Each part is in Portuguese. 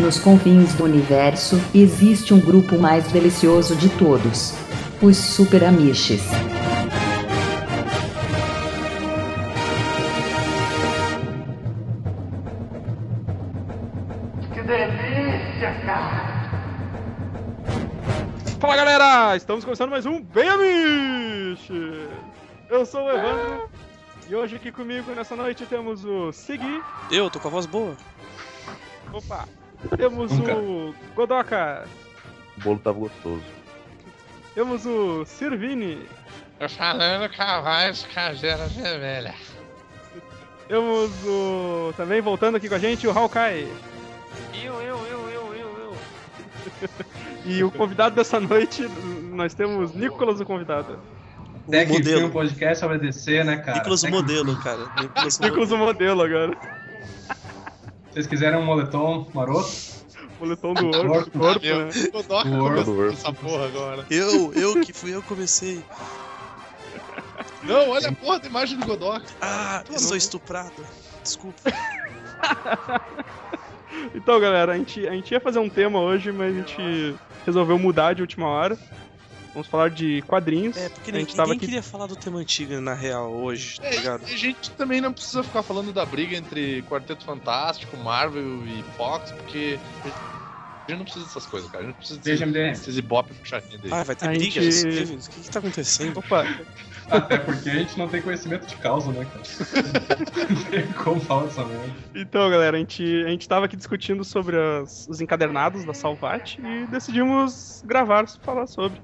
nos confins do universo, existe um grupo mais delicioso de todos: os Super Amiches. Que delícia, cara! Fala galera, estamos começando mais um Bem Amiche! Eu sou o Evandro e hoje aqui comigo nessa noite temos o Segui, Eu, tô com a voz boa. opa, temos Nunca. o Godoka, O bolo tava gostoso. temos o Sirvini, Tô falando com a voz caseira vermelha. temos o. também voltando aqui com a gente o Hawkai. Eu, eu, eu, eu, eu, eu. E o convidado dessa noite, nós temos Nicolas, o convidado. O Até que modelo. um podcast sobre DC, né, cara? Nicolas o Até que- modelo, cara. Nicolas o Nicolas, o modelo agora. Se vocês quiserem um moletom maroto, Boletom do Corpo. corpo Meu, né? o Doc Do Word. começou essa porra agora. Eu, eu que fui eu que comecei. Não, olha a porra da imagem do Godok. Ah, eu sou estuprado. Desculpa. Então, galera, a gente, a gente ia fazer um tema hoje, mas a gente resolveu mudar de última hora. Vamos falar de quadrinhos. É, porque a ninguém, gente tava aqui. queria falar do tema antigo na real hoje, tá É, ligado? e a gente também não precisa ficar falando da briga entre Quarteto Fantástico, Marvel e Fox, porque a gente não precisa dessas coisas, cara. A gente não precisa desses, ibope puxadinha dele. Ah, vai ter A briga? gente-? O que que tá acontecendo? Opa, Até porque a gente não tem conhecimento de causa, né, cara? não tem como falar dessa merda. então, galera, a gente, a gente tava aqui discutindo sobre as- os encadernados da Salvat e decidimos gravar, falar sobre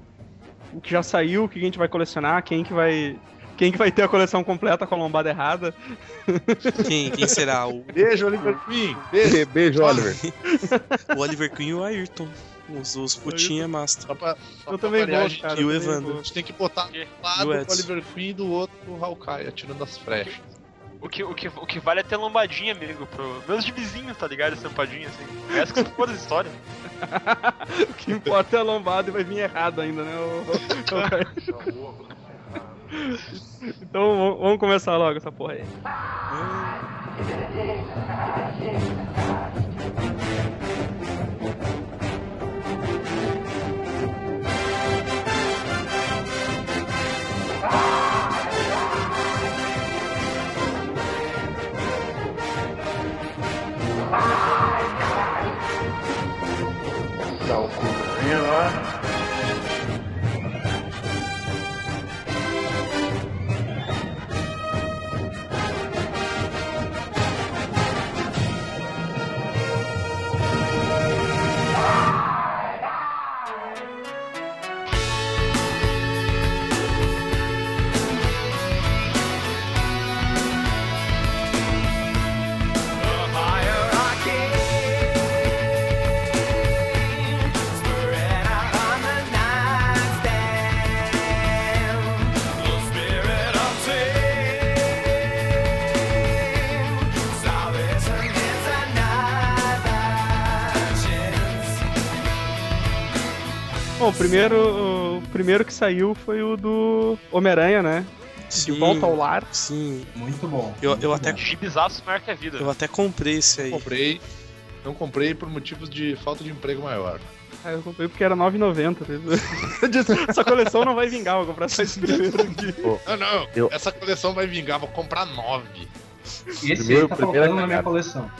que já saiu, o que a gente vai colecionar, quem que vai. Quem que vai ter a coleção completa com a lombada errada? Quem, quem será? O, Beijo, Oliver Queen. Beijo. Beijo, Oliver. o Oliver Queen e o Ayrton. Os, os putinha master. Só pra, só Eu também gente, cara. E o Evandro. a gente tem que botar um lado o Edson. Oliver Queen e do outro o Hawkeye, atirando as flechas. O que, o, que, o que vale é ter lombadinha, amigo, pro meus de vizinhos, tá ligado? Estampadinha, assim. Essa que se for das histórias. O que importa é a lombada e vai vir errado ainda, né? o- então vamos- começar logo essa porra aí. Dá o cu primeiro, o primeiro que saiu foi o do Homem-Aranha, né? De Sim, volta ao lar. Sim. Muito bom. Eu- muito eu até- bom. Gibizaço marca a vida. Eu até comprei esse aí. Comprei. Não comprei por motivos de falta de emprego maior. Ah, eu comprei porque era R$ 9,90. Eu disse, Essa coleção não vai vingar, vou comprar só esse primeiro aqui. Não, não. Eu- Essa coleção vai vingar, vou comprar nove. Esse Primeiro- aí tá primeira na minha coleção.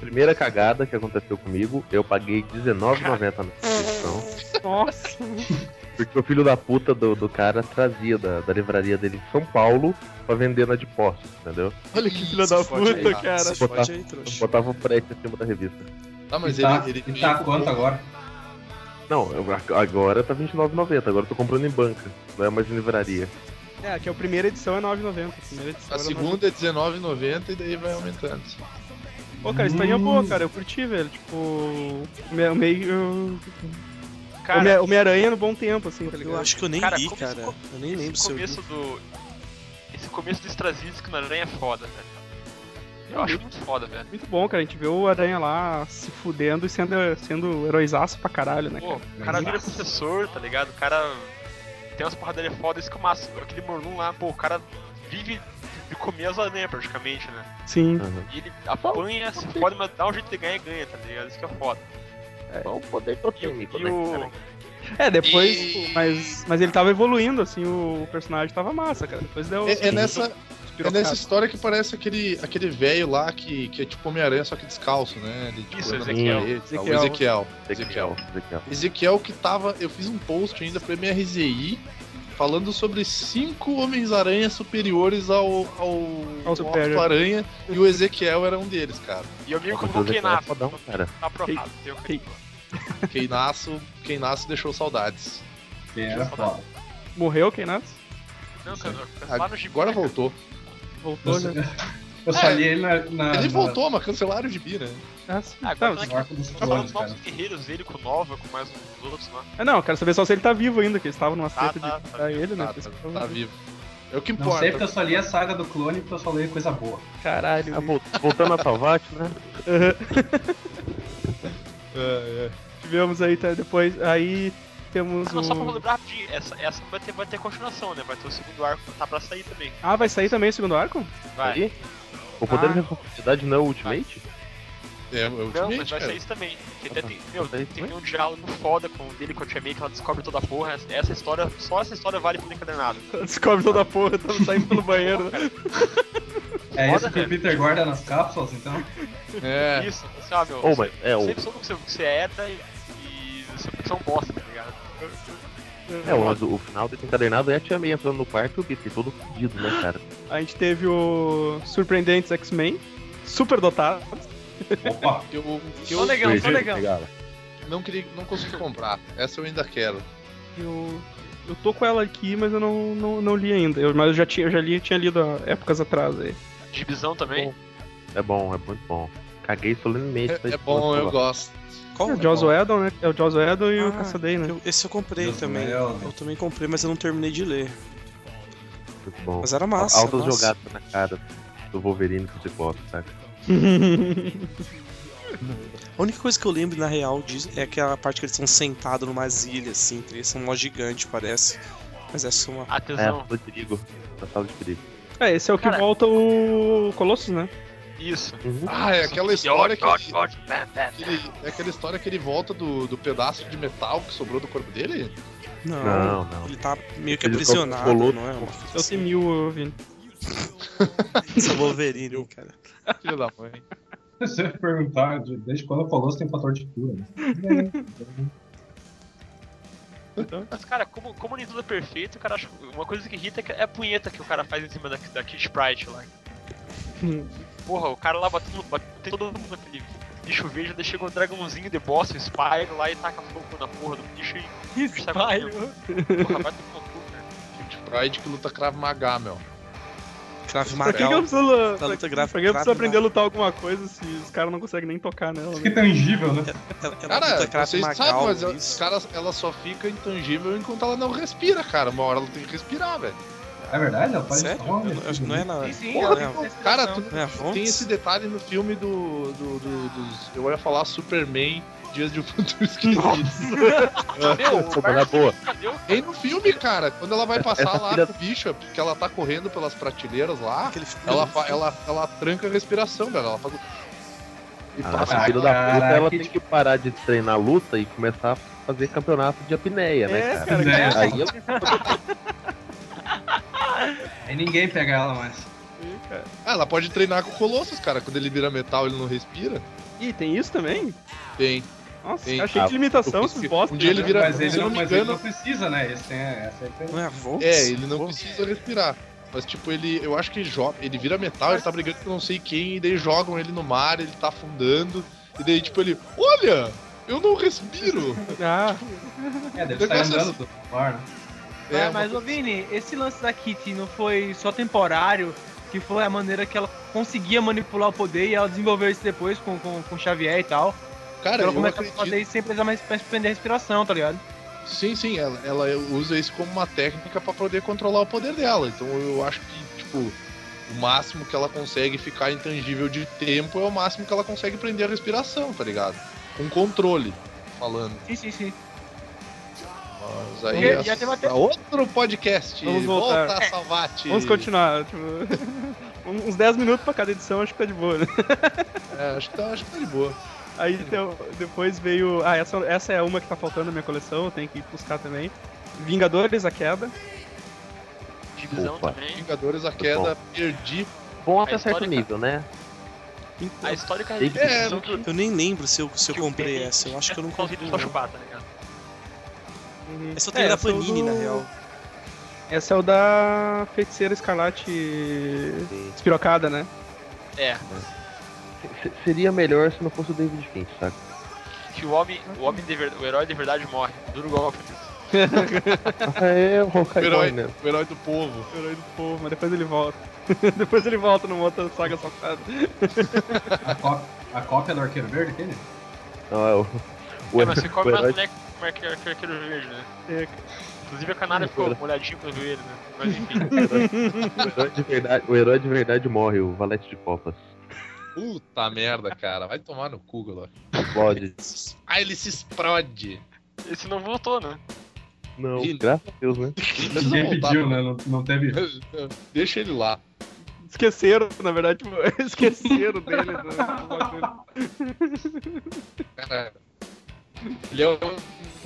Primeira cagada que aconteceu comigo, eu paguei R$19,90 na subscrição. Nossa, Porque o filho da puta do, do cara trazia da, da livraria dele em São Paulo pra vender na de postos, entendeu? olha que filho da puta, aí, cara. Se fode aí, trouxa. Botava o frete acima da revista. Tá, mas e tá, ele, ele tá quanto agora? Não, eu- agora tá R$29,90, agora eu tô comprando em banca, não é mais em livraria. É, que a primeira edição é R$ 9,90. A A segunda é R$19,90 e daí vai aumentando. Pô, cara, isso aí é boa, cara. Eu curti, velho. Tipo, meio. Cara, Homem- Homem-Aranha no bom tempo, assim, tá Eu ligado? acho que eu nem Cara, li, cara. co- Eu nem lembro esse se eu li. começo do. Esse começo do Straczynski no Aranha é foda, velho. Eu acho muito foda, velho. Muito bom, cara. A gente vê o Aranha lá se fudendo e sendo, sendo heróizaço pra caralho, né? Pô, o cara vira professor, tá ligado? O cara tem umas porradarias foda, isso que é o máximo. Aquele Morlun lá, pô, o cara vive de comer as aranhas praticamente, né? Sim. Aham. E ele apanha, se pode, mas dá um jeito de ganhar e ganha, tá ligado? Isso que é foda. É poder o- totêmico, e né? o. É, depois. E- Mas, mas ele tava evoluindo, assim, o personagem tava massa, cara. Depois deu. É, é nessa, é nessa história que parece aquele aquele velho lá que, que é tipo Homem-Aranha, só que descalço, né? Ele, tipo, Isso, Ezequiel. parede e tal. Ezequiel. Ezequiel. Ezequiel, Ezequiel. Ezequiel que tava. Eu fiz um post ainda pra MRZI falando sobre cinco Homens-Aranha superiores ao, ao, Ao Superior. Aranha e o Ezequiel era um deles, cara. E eu me convoquei Ezequiel na. Tá aprovado. Tem o Ei. Quem nasce, quem nasce deixou saudades. Quem era foda. Morreu quem nasce? Não, cara, lá no. Agora né, voltou. Voltou Eu, já. eu só li ele na, na, Ele na- voltou, mas cancelaram o gibi, né? Ah, sim. Ah, Tá, agora Tá falando clones, dos cara. novos guerreiros dele com Nova, com mais uns outros lá. É, não, eu quero saber só se ele tá vivo ainda, que eles estavam numa Tá, treta tá, de tá matar ele, né? Tá, tá, tá vivo. É o que Não importa. sei porque eu só li a saga do clone porque eu só leio coisa boa. Caralho. Ah, vol- voltando a Salvat, né? É, é. Tivemos aí tá, depois. Aí temos Ah, não, só pra o. lembrar rapidinho, essa, essa vai, ter, vai ter continuação, né? Vai ter o segundo arco, tá pra sair também. Ah, vai sair também o segundo arco? Vai. Aí, o poder Ah. de responsabilidade não é o Ultimate? É, é o Não, mas Ultimate, vai cara. sair isso também. Porque Ah, tá. tem, meu, tem um diálogo foda com dele com a Tia May que ela descobre toda a porra. Essa- história, só essa história vale pro encadernado. Descobre toda a porra, tava saindo pelo banheiro. né? É isso que o. Peter guarda nas cápsulas, então? É. Isso, assim, ó, meu. Ou, mas é o, Sempre soube que você, herda e, e você é um bosta, tá ligado? é, o, o final desse encadernado é a Tia May entrando no quarto e o Peter todo fudido, né, cara? A gente teve o Surpreendentes X-Men, super dotado. Opa! Eu, eu legal, só Perdi, legal. legal. não, queria, não consegui comprar. Essa eu ainda quero. Eu, eu tô com ela aqui, mas eu não, não, não li ainda. Eu, mas eu já, tinha, eu já li, tinha lido há épocas atrás aí. Gibizão também. É bom, é muito bom. Caguei solenemente. É, é bom, eu gosto. Qual? É o Joss Whedon, né? É o Joss Whedon e o Ah, Cassaday, né? Eu- esse eu comprei Deus também. Eu também comprei, mas eu não terminei de ler. Muito bom. Mas era massa. Altas massa. jogadas na cara do Wolverine que você gosta, saca? A única coisa que eu lembro, na real, disso é aquela parte que eles estão sentados numa ilha, assim. Eles são mó gigante, parece. Mas essa é uma. É, Atenção. sala de perigo. Na sala de perigo. É, esse é o que Cara- volta o Colossus, né? Isso. Uhum. Ah, é aquela história que, ele, que ele- É aquela história que ele volta do, do pedaço de metal que sobrou do corpo dele? Não, Não, não. Ele tá meio que Ele aprisionado, colou- não é? Uma Eu assim. tenho mil, Vini. Esse é Wolverine, cara. Filho da mãe. Você ia perguntar de- desde quando o Colosso tem fator de cura. Né? Mas, cara, como, como nem tudo é perfeito, cara, uma coisa que irrita é que- é a punheta que o cara faz em cima da, da Kid Sprite lá. Porra, o cara lá batendo, batendo todo mundo naquele bicho verde, daí chega um dragãozinho de boss, o Spyro lá e taca fogo na porra do bicho e. Spyro. Porra, vai tomar cu, cara. Pride que luta Krav Maga, meu. Crave Pra que, que eu preciso, lu- Da pra, luta pra que eu preciso aprender a lutar alguma coisa se os caras não conseguem nem tocar nela? Que Né? tangível, né? Ela, ela Cara, luta Krav vocês Magal, sabem, mas ela, isso. cara, ela só fica intangível enquanto ela não respira, cara. Uma hora ela tem que respirar, velho. É verdade? Ela faz Sério? Eu não- acho que não é na. Sim, sim, Porra, ela né? tem respiração. Cara, tu, é tem esse detalhe no filme do, do, do- dos. Eu ia falar Superman Dias de um Futuro Esquecido. Meu, boa. Tem no filme, cara. Quando ela vai passar Essa lá filha- com o bicho, porque ela tá correndo pelas prateleiras lá, ela, fa- ela, ela tranca a respiração, velho. Ela faz o. E Ah, passa. filha da puta, caraca, ela que tem que parar de treinar luta e começar a fazer campeonato de apneia, né, É, cara? cara, É. que- Aí ela Aí ninguém pega ela mais. Ah, ela pode treinar com o Colossus, cara. Quando ele vira metal, ele não respira. Ih, tem isso também? Tem. Nossa, Tem. achei Ah, de limitação esses bosta. um dia ele né? vira- mas ele, não, mas ele não precisa, né? Esse tem, essa tem... Não é a Vonks? É, ele não precisa respirar. Mas, tipo, ele. Eu acho que ele joga. Ele vira metal, ele tá brigando com não sei quem, e daí jogam ele no mar, ele tá afundando. E daí, tipo, ele. Olha! Eu não respiro! Ah, É, deve estar andando do mar, né? É, É, uma mas, ô Vini, esse lance da Kitty não foi só temporário, que foi a maneira que ela conseguia manipular o poder e ela desenvolveu isso depois com, com, com Xavier e tal. Cara, ela começa a acredito. fazer isso sem precisar mais prender a respiração, tá ligado? Sim, sim, ela, ela usa isso como uma técnica pra poder controlar o poder dela. Então eu acho que, tipo, o máximo que ela consegue ficar intangível de tempo é o máximo que ela consegue prender a respiração, tá ligado? Com controle, falando. Sim, sim, sim. Mas aí E- é até outro podcast. Vamos voltar. Volta a Salvate. Vamos continuar. tipo, uns 10 minutos pra cada edição, acho que tá de boa, né? É, acho, que tá, acho que tá de boa. Aí então, depois veio. Ah, essa, essa é uma que tá faltando na minha coleção, eu tenho que ir buscar também. Vingadores, a queda. Divisão Opa. também. Vingadores a queda, perdi. Bom A até certo nível, né? A histórica divisão que Eu nem lembro se eu, se eu comprei essa. Eu acho que eu não comprei. só não. chupar, tá ligado? Uhum. Eu tenho da essa é o Panini, do- na real. Essa é o da Feiticeira Escarlate Espirocada, né? É, Se- Seria melhor se não fosse o David Finch, saca? que o homem, o homem de verdade, o herói de verdade morre. Duro golpe. É, o O herói, né? o herói do povo. O herói do povo, mas depois ele volta. depois ele volta numa outra saga safada. A, có- a cópia do Arqueiro Verde, aquele? Não, é o. O, É, mas você come o mais como arqueiro, arqueiro verde, né? É, Inclusive a canária ficou molhadinho com o joelho, né? Mas enfim. o herói de verdade, o herói de verdade morre, o Valete de Copas. Puta merda, cara. Vai tomar no cu, Galo. Explode. Ah, ele se explode. Esse não voltou, né? Não, Ih. graças a Deus, né? Ninguém voltar. pediu, né? Não, não teve. Deixa ele lá. Esqueceram, na verdade, esqueceram dele. né? Cara, ele é um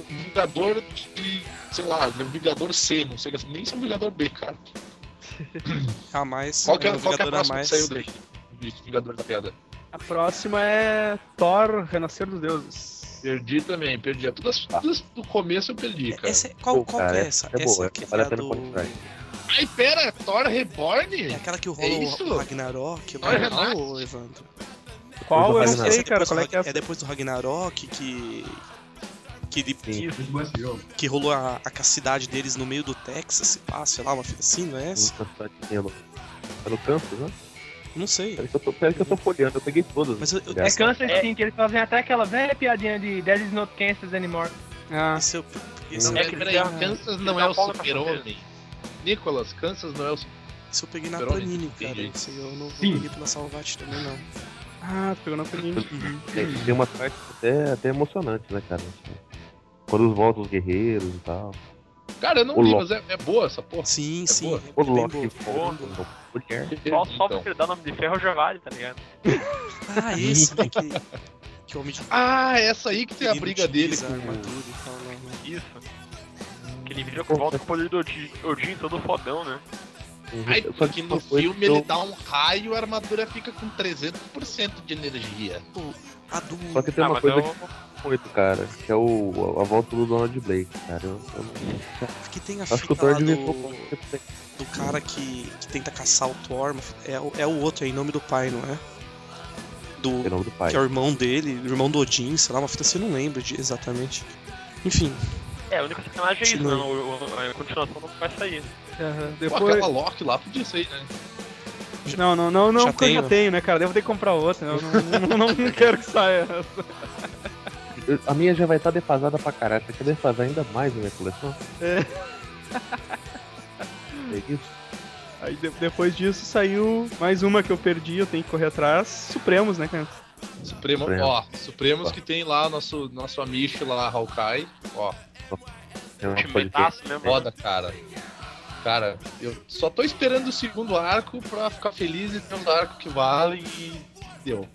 Vingador de. sei lá, ele é um Vingador C, não sei, nem se é um Vingador B, cara. A mais. Qual que é, um qual que é a Vingador a próxima que mais. saiu daí? De Vingador da Pedra. A próxima é Thor, Renascer dos Deuses. Perdi também, perdi. Todas, todas do começo eu perdi, cara. Essa é, qual, Pô, qual cara, que é essa? é boa, que vale é a pena do... Ai, pera, Thor Reborn? É aquela que rola É o- Ragnarok Thor ô, Evandro. Qual? Eu não é sei, cara. Qual é que é é depois do Ragnarok que. Que, esse jogo. que rolou a, a cidade deles no meio do Texas, se pá, sei lá, uma fita assim, não é essa? Tá no- Tá Kansas, né? Não sei. Peraí que eu tô, peraí que eu tô folheando, eu peguei todas. Mas eu, eu, É Kansas É. sim, que eles fazem até aquela velha piadinha de That is not Kansas anymore. Ah, esse eu, esse, Não, É é que peraí, dá- Kansas não é o super-homem. Nicolas, Kansas não é o super esse eu peguei na Panini, cara. Esse eu não Sim. peguei pela Salvat também, não. Ah, tu pegou na Panini. Tem, tem umas partes até, até emocionantes, né, cara? Quando voltam os guerreiros e tal. Cara, eu não O li, Loki. mas é, é boa essa porra. Sim, É sim. boa. O Loki mulher. Só, só Então. porque ele dá nome de ferro já vale, tá ligado? Ah, esse, né, que, que homem de Ah, essa aí que tem a briga dele com armadura e tal, né, né? Isso. Que ele vira com volta com o poder do Odin, Odin todo fodão, né? Ai, Só porque que no filme eu- ele dá um raio e a armadura fica com 300% de energia. A do. Só que tem ah, uma coisa eu... que muito, cara, que é o, a volta do Donald Blake, cara. Eu, eu Que tem a acho que fita o Thor do, do cara que, que tenta caçar o Thor. É, o- é o outro, é em nome do pai, não é? Do, o nome do pai. que é o irmão dele, o irmão do Odin, sei lá, uma fita assim, eu não lembro de, exatamente. Enfim, É, a única sacanagem é isso, Continua. né? O- o- a continuação não vai sair. Pô, Depois... aquela Loki lá podia ser, né? Não, não, não, não, Já porque eu já tenho. tenho, né, cara? Devo ter que comprar outra. Eu não, não, não quero que saia essa. A minha já vai estar defasada pra caralho. Você quer defasar ainda mais a minha coleção? É. É isso? Aí de- depois disso saiu mais uma que eu perdi, eu tenho que correr atrás. Supremos, né, cara? Supremo, Supremo. ó, Supremos Ó. que tem lá nosso, nosso amish lá, Hawkeye. Ó, É metaço mesmo. foda, cara. Cara, eu só tô esperando o segundo arco pra ficar feliz e ter uns arcos que valem e deu.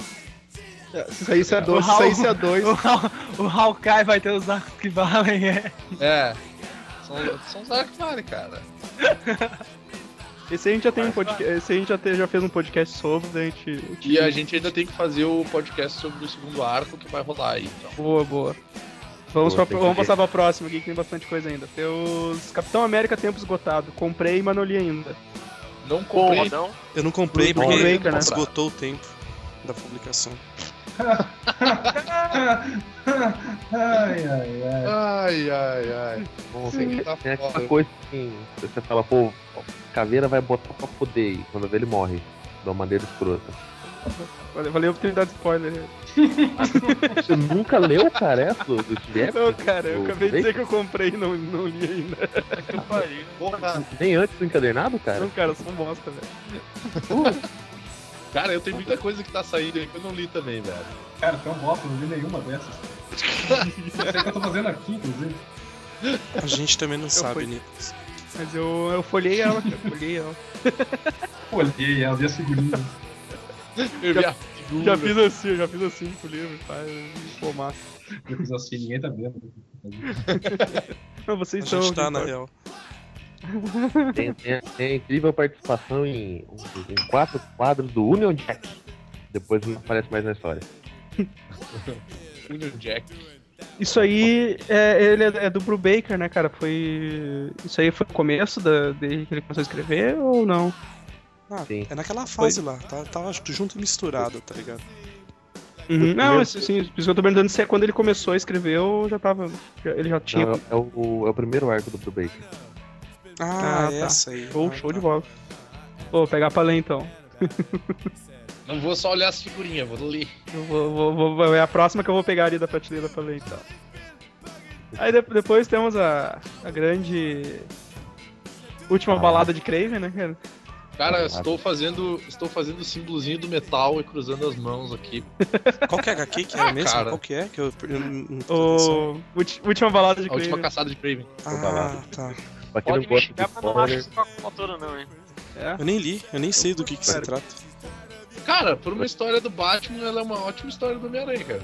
Se saísse a dois, se saísse a dois. O, Haw- o Hawkeye vai ter os arcos que valem, é. É, são, são os arcos que valem, cara. Esse a gente já tem um podcast. Esse a gente já, te- já fez um podcast sobre, daí a gente. E a gente ainda tem que fazer o podcast sobre o segundo arco que vai rolar aí, então. Boa, boa. Vamos, Boa, pra- vamos passar pra próxima aqui, que tem bastante coisa ainda. Tem os Capitão América Tempo Esgotado. Comprei, mas não li ainda. Não Pô, comprei. Rodão. eu não comprei porque Breaker, né? esgotou o tempo da publicação. ai, ai, ai. Ai, ai, ai. Bom, tem, tá tem aquela coisa assim, você fala, pô, caveira vai botar pra poder e quando vê ele morre. De uma maneira escrota. Valeu, valeu por ter dado spoiler. Você nunca leu, cara, essa do, do Jeff? Não, cara, eu acabei de dizer que eu comprei e não, não li ainda. Que pariu. Porra, Nem antes do encadernado, cara? Não, cara, eu sou um bosta, velho. cara, eu tenho muita coisa que tá saindo aí que eu não li também, velho. Cara, tão bosta, não vi nenhuma dessas. Não sei o que eu tô fazendo aqui, inclusive. A gente também não sabe, fui- Nicolas. Mas eu, eu folhei ela, cara. Folhei ela. Olhei, ela vi a figurinha. Eu Já figura. fiz assim, eu já fiz assim pro livro, faz. Pô, massa. Eu fiz assim, ninguém tá vendo. Não, vocês A são. gente tá, na real. Tem, tem- tem incrível participação em, em quatro quadros do Union Jack. Depois não aparece mais na história. Union Jack. Isso aí, é, ele é, é do Brubaker, né, cara? Foi. Isso aí foi o começo da, desde que ele começou a escrever ou não? Ah, Sim. é naquela fase lá, tá, tava junto e misturado, tá ligado? Uhum. Não, assim, sim, por isso que eu tô perguntando se é quando ele começou a escrever ou já tava. já- ele já tinha. Não, é, é o, é o primeiro arco do Brubaker. Ah, Ah, tá. essa aí. Show, Ah, show tá. de bola. Pô, vou pegar pra ler então. Não vou só olhar as figurinhas, vou ler. Vou, vou, vou- é a próxima que eu vou pegar ali da prateleira pra ler então. Aí de- depois temos a, a grande. Última Ah. balada de Craven, né, cara? Cara, estou fazendo, estou fazendo o símbolozinho do metal e cruzando as mãos aqui. Qual que é HQ que é Ah, mesmo? cara. Qual que é? Que eu, eu não- não atenção. O. Última balada de A última caçada de Craven. Ah, tá. Pra quem Pode não me gosta de xingar, mas não acho spoiler, autora não, hein. É. Eu nem li, eu nem sei do que, que se trata. Cara, por uma história do Batman, ela é uma ótima história do Homem-Aranha, cara.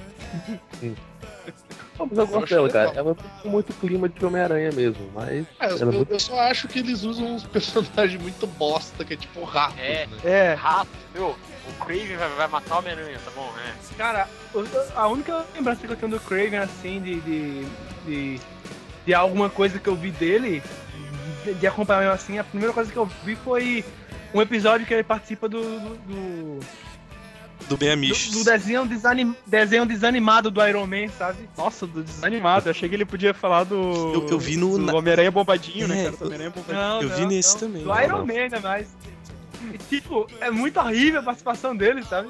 Não, mas eu gosto dela, cara. Ela tem muito clima de Homem-Aranha mesmo, mas. É, eu, ela é muito... eu só acho que eles usam uns personagens muito bosta, que é tipo rato. É. Né? É, Rato, meu, o Craven vai, vai matar o Homem-Aranha, tá bom, né? Cara, a única lembrança que eu tenho do Craven, assim, de, de, de, de alguma coisa que eu vi dele, de, de acompanhar assim, a primeira coisa que eu vi foi um episódio que ele participa do, do, do, Do Ben do- Amish. do desenho, desanim, desenho desanimado do Iron Man, sabe? nossa, do desanimado. Eu achei que ele podia falar do. Eu- eu vi no- do Homem-Aranha bombadinho, né, É, cara? Do Homem-Aranha bombadinho. Não, Eu não, vi nesse não. também. Do Iron não. Man ainda mais. E, tipo, é muito horrível a participação dele, sabe?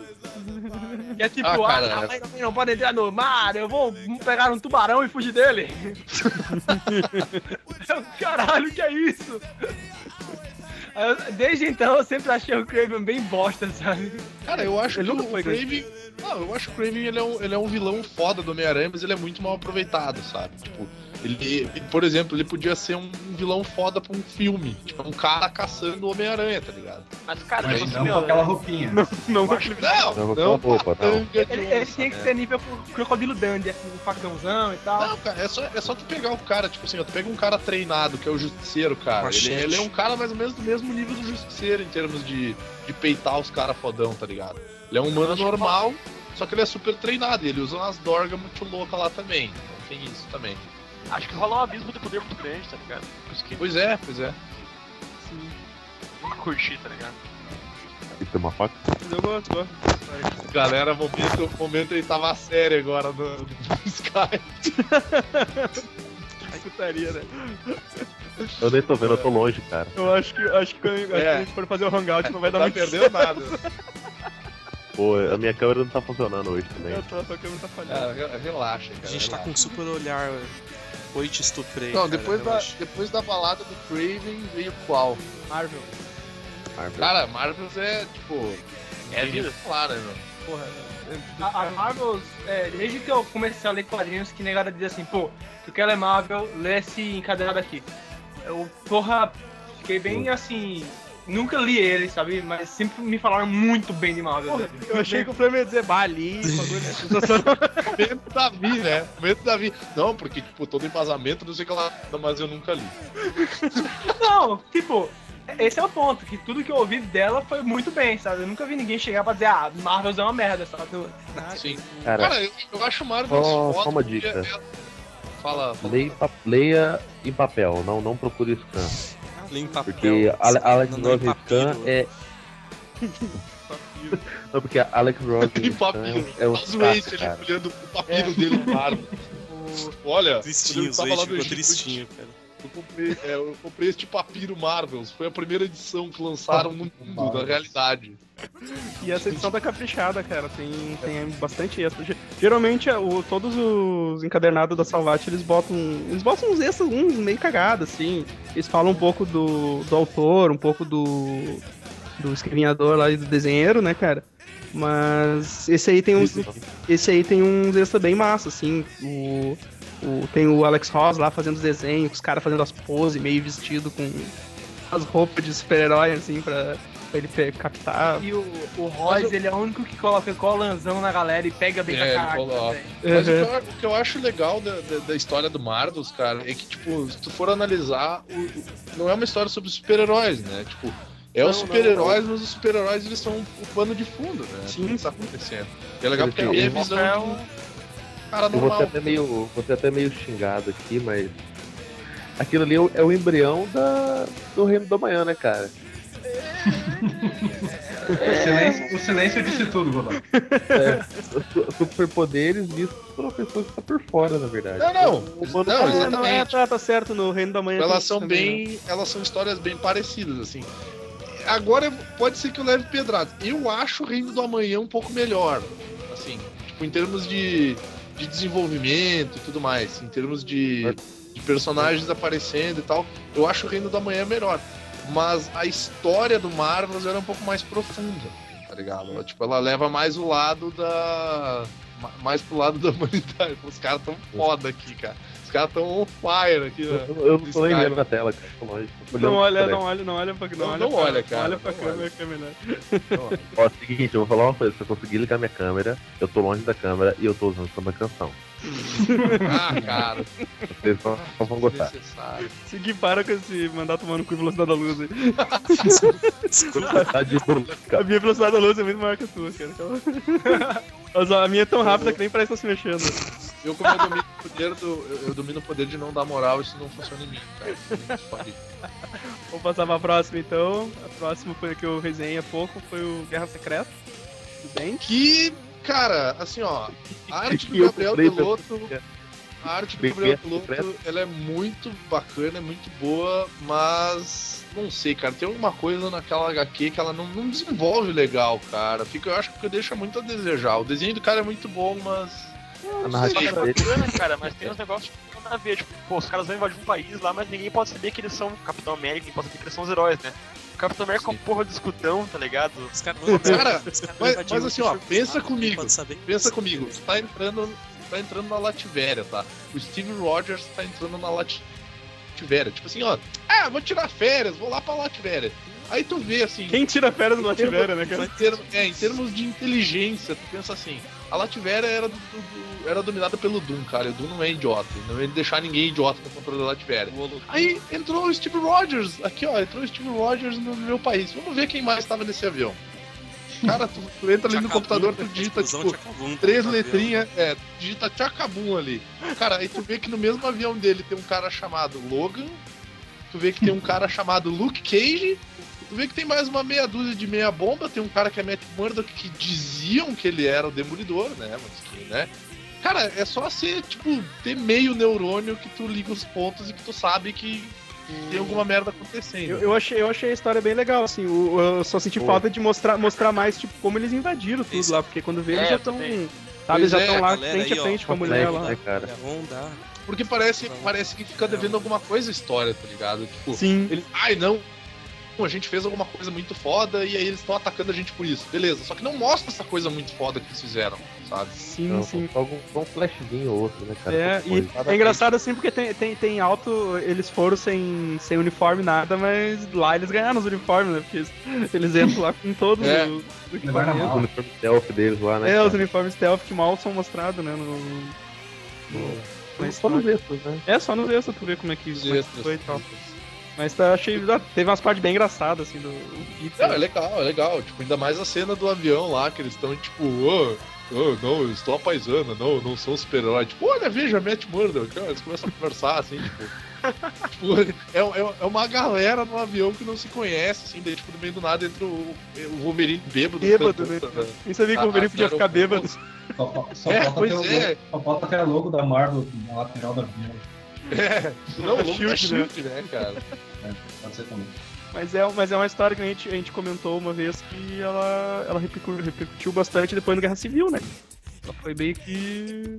E é tipo, Ah, cara, ah, Iron Man não pode entrar no mar, eu vou pegar um tubarão e fugir dele. Caralho, que é isso? Eu- Desde então eu sempre achei o Craven bem bosta, sabe? Cara, eu acho Ele que nunca o foi Craven. Não, eu acho que o Craven ele é, um, ele é um vilão foda do Homem-Aranha, mas ele é muito mal aproveitado, sabe? Tipo, ele, por exemplo, ele podia ser um vilão foda pra um filme. Tipo, um cara caçando o Homem-Aranha, tá ligado? Mas, cara, Mas não com aquela roupinha. Não, não, Não, não, a roupa, não. Ele, ele tinha que ser nível Crocodilo Dandy, assim, com facãozão e tal. Não, cara, é só, é só tu pegar o cara, tipo assim, ó, tu pega um cara treinado, que é o Justiceiro, cara. Ele, ele é um cara mais ou menos do mesmo nível do Justiceiro, em termos de, de peitar os caras fodão, tá ligado? Ele é um humano normal, só que ele é super treinado, e ele usa umas dorgas muito loucas lá também. Então tem isso também. Acho que rola um abismo de poder muito grande, tá ligado? Que Pois é, pois é. nunca curti, tá ligado? Isso é uma faca. Eu gosto, gosto. Galera, momento, momento ele tava sério agora no, no Sky. Putaria, né? Eu nem tô vendo, eu tô longe, cara. Eu acho que, acho que quando acho que É. a gente for fazer o hangout não vai dar tá muito perdendo nada. Pô, a minha câmera não tá funcionando hoje também. certo. A tua câmera tá falhando. Ah, re- relaxa, cara. A gente tá relaxa. com um super olhar. Oi, te estuprei. Não, cara, depois da, depois da balada do Craven veio qual? Marvel. Marvel. Cara, Marvels é tipo. É a vida. Claro, né, meu? Porra. A, a Marvel, é, desde que eu comecei a ler quadrinhos, que negada diz assim, pô, tu quer ler Marvel, lê esse encadenado aqui. Eu, porra, fiquei bem assim. Nunca li ele, sabe? Mas sempre me falaram muito bem de Marvel. Porra, velho. eu achei que o Flamengo ia dizer Bali. Momento Davi, né? Momento Davi. Não, porque, tipo, todo embasamento, não sei o que lá. Mas eu nunca li. Não, tipo, esse é o ponto, que tudo que eu ouvi dela foi muito bem, sabe? Eu nunca vi ninguém chegar pra dizer, ah, Marvel é uma merda, sabe? Sim. Cara, Cara, eu, eu acho Marvel Só- foda só uma dica. é- Fala, fala. leia, leia em papel, não, não procure scan. Papel. Porque Ale- Alex papiro. é. Não, porque Alex Ross é Waze, saco, ele cara. olhando o papiro dele no. Olha, Tristinho, lá no ficou tristinho, cara. Eu comprei, é, eu comprei este papiro Marvels. Foi a primeira edição que lançaram no mundo, da realidade. E essa edição tá caprichada, cara. Tem, tem bastante extra. Ge- Geralmente, o, todos os encadernados da Salvat, eles botam. Eles botam uns extras, uns meio cagados, assim. Eles falam um pouco do, do autor, um pouco do. do escrevinhador lá e do desenheiro, né, cara? Mas esse aí tem uns. Esse aí tem uns extras bem massa, assim. O, O, tem o Alex Ross lá fazendo os desenhos, os caras fazendo as poses, meio vestido com as roupas de super-herói, assim, pra, pra ele captar. E o, o Royce, ele é o único que coloca colanzão na galera e pega bem É, caraca. coloca. velho. Mas o, Uhum. que eu, o que eu acho legal da, da, da história do Mardos, cara, é que, tipo, se tu for analisar, o- o- não é uma história sobre super-heróis, né? Tipo, é Não, os super-heróis, mas os super-heróis eles são o pano de fundo, né? Sim, Tudo que tá acontecendo. E é legal porque Eu é a vou- visão um cara Eu vou ser até meio, vou ser até meio xingado aqui, mas aquilo ali é o, é embrião da, do reino do amanhã, né, cara? O silêncio, o silêncio disse tudo, Godó. É, superpoderes vistos por uma pessoa que tá por fora, na verdade. Não, não. Não, tá- É, não é, tá, tá certo, no Reino da Manhã. Elas isso são também, né? bem. Elas são histórias bem parecidas, assim. Agora pode ser que eu leve pedradas. Eu acho o Reino do Amanhã um pouco melhor. Assim, tipo, em termos de, de desenvolvimento e tudo mais. Em termos de, de personagens aparecendo e tal. Eu acho o Reino do Amanhã melhor. Mas a história do Marvel era um pouco mais profunda, tá ligado? Ela, tipo, ela leva mais o lado da. ma- Mais pro lado da humanidade. Os caras tão foda aqui, cara. Os caras tão on fire aqui, né? Eu, eu não tô nem vendo na tela, cara. Não olha, não olha, não olha pra não, Não, olha, não pra, olha, cara, Olha pra câmera que é melhor. Ó, é o seguinte, eu vou falar uma coisa. Se eu conseguir ligar minha câmera, eu tô longe da câmera e eu tô usando só uma canção. Ah, cara. Vocês vão gostar. Segui para com esse mandar tomar no cu e velocidade da luz aí. Tá de boa, A minha velocidade da luz é muito maior que a tua, cara. Então- Mas a minha é tão rápida que nem parece que tá se mexendo. Eu, como eu domino o poder do. Eu, eu domino o poder de não dar moral, isso não funciona em mim, cara. Vamos passar pra próxima então. A próxima foi a que eu resenhei há pouco, foi o Guerra Secreta. Tudo bem? Que, cara, assim, ó, a arte do Gabriel comprei Delotto. A arte do Gabriel secreto. ela é muito bacana, é muito boa, mas. Não sei, cara, tem alguma coisa naquela HQ que ela não, não desenvolve legal, cara. Fica, eu acho que deixa muito a desejar. O desenho do cara é muito bom, mas. A narrativa sei, É dele. bacana, cara, mas tem uns negócios que não tem nada a ver. Tipo, pô, os caras vão invadir um país lá, mas ninguém pode saber que eles são Capitão América, ninguém pode saber que eles são os heróis, né? O Capitão América é uma porra de escutão, tá ligado? Os caras Cara, os caras mas- mas assim, ó, pensa comigo, Pensa comigo, tu tá entrando, tá entrando na Lativéria, tá? O Steve Rogers tá entrando na Lativéria. Tipo assim, ó, ah, vou tirar férias, vou lá pra Lativéria. Aí tu vê assim. Quem tira férias do Lativéria, né, cara? Em termos, é, em termos de inteligência, tu pensa assim, a Lativéria era, do- do- era dominada pelo Doom, cara. O Doom não é idiota. Não ia deixar ninguém idiota no controle da Lativéria. Aí entrou o Steve Rogers, aqui ó, entrou o Steve Rogers no meu país. Vamos ver quem mais tava nesse avião. Cara, tu, tu entra ali no computador, tu digita explosão tipo três tá letrinhas, é, digita Tchacabum ali. Cara, aí tu vê que no mesmo avião dele tem um cara chamado Logan, tu vê que tem um cara chamado Luke Cage, tu vê que tem mais uma meia dúzia de meia bomba, tem um cara que é Matt Murdock que diziam que ele era o Demolidor, né, mas que, né? Cara, é só ser, tipo, ter meio neurônio que tu liga os pontos e que tu sabe que tem alguma merda acontecendo. Eu, eu achei, eu achei a história bem legal, assim. o- eu só senti Pô. falta de mostrar, mostrar mais, tipo, como eles invadiram tudo Isso. lá, porque quando vê eles É, já estão. Sabe, Pois já é, estão lá galera frente aí, a ó, frente com a mulher lá. né, cara? É, vamos dar. Porque parece, parece que fica devendo alguma coisa a história, tá ligado? Tipo, Sim. Eles, ai não, a gente fez alguma coisa muito foda e aí eles estão atacando a gente por isso. Beleza, só que não mostra essa coisa muito foda que eles fizeram, sabe? Sim, Não, sim. algum, um flashzinho ou outro, né, cara? É, e é engraçado assim porque tem, tem, tem alto, eles foram sem, sem uniforme nada, mas lá eles ganharam os uniformes, né? Porque eles, entram lá com todos É. os O equipamentos. uniforme stealth deles lá, né? É, cara? os uniformes stealth que mal são mostrados, né? No, no- na Só nos extras, né? É, só nos extras tu vê como é que, como é que foi e tal. Mas tá, achei. Teve umas partes bem engraçadas, assim, do. do Não, é legal, é legal. Tipo, ainda mais a cena do avião lá, que eles estão tipo, ô, ô, não, eu estou a paisana, não, eu não sou um super-herói. Tipo, olha, veja, Matt Murdock. Eles começam a conversar assim, tipo. tipo, é, é, é uma galera no avião que não se conhece, assim, daí, tipo, no meio do nada entra o, o Wolverine bêbado. Bêbado, né? Nem sabia que o Ah, Wolverine podia cara, ficar bêbado. Só, só É, falta é. logo, só falta ter a logo da Marvel na lateral da avião. É, não, o logo Shield, da né? Shield, né, cara? É, pode ser também. Mas é, mas é uma história que a gente, a gente comentou uma vez que ela, ela repercu- repercutiu bastante depois da Guerra Civil, né? Ela foi meio que.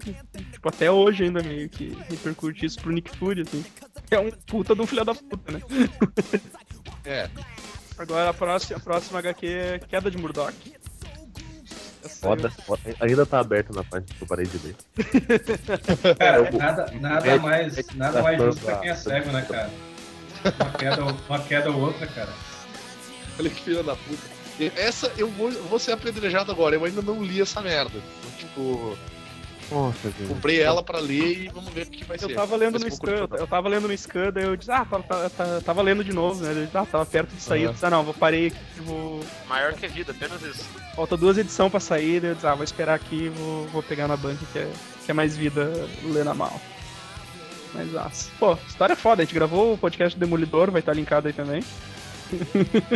Tipo, até hoje ainda meio que repercute isso pro Nick Fury, assim. É um puta de um filho da puta, né? É. Agora a próxima, a próxima HQ é Queda de Murdoch. Foda, foda. Ainda tá aberto na parte que eu parei de ler. Cara, É, o- nada, nada é- mais, é- nada mais é- justo pra quem é cego, né, cara? Uma queda, uma queda ou outra, cara. Olha que filha da puta. Essa eu vou, vou ser apedrejado agora, eu ainda não li essa merda. Então, tipo, Nossa, comprei ela pra ler e vamos ver o que vai ser. Eu tava lendo no Scan, curtir, eu, tava lendo no Scan, daí eu disse, ah, tava, tava, tava- tava lendo de novo, né? Eu disse, ah, tava perto de sair. Eu disse, ah, não, vou parei aqui, vou. Maior que a vida, apenas isso. Falta duas edições pra sair, daí eu disse, ah, vou esperar aqui e vou, vou pegar na banca que é, que é mais vida ler na mal. Mas, ah, pô, história é foda, a gente gravou o podcast do Demolidor, vai estar linkado aí também.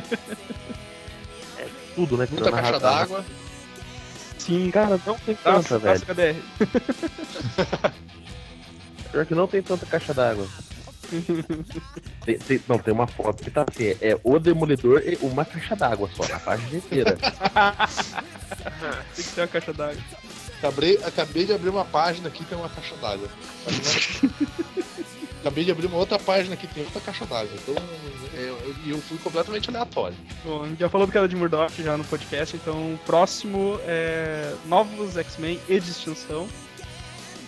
Tudo, né? Muita Na caixa narrativa. d'água. Sim, Cara, não tem tanta, velho. Pior que não tem tanta caixa d'água. Tem- tem- não, tem uma foto que tá assim, é, é o Demolidor e uma caixa d'água só, na página inteira. Tem que ter uma caixa d'água. Acabei, acabei de abrir uma página aqui tem uma caixa d'água. acabei de abrir uma outra página aqui tem outra caixa d'água. Então eu, eu fui completamente aleatório. Bom, a gente já falou do cara de Murdoch já no podcast, então o próximo é Novos X-Men e de Extinção.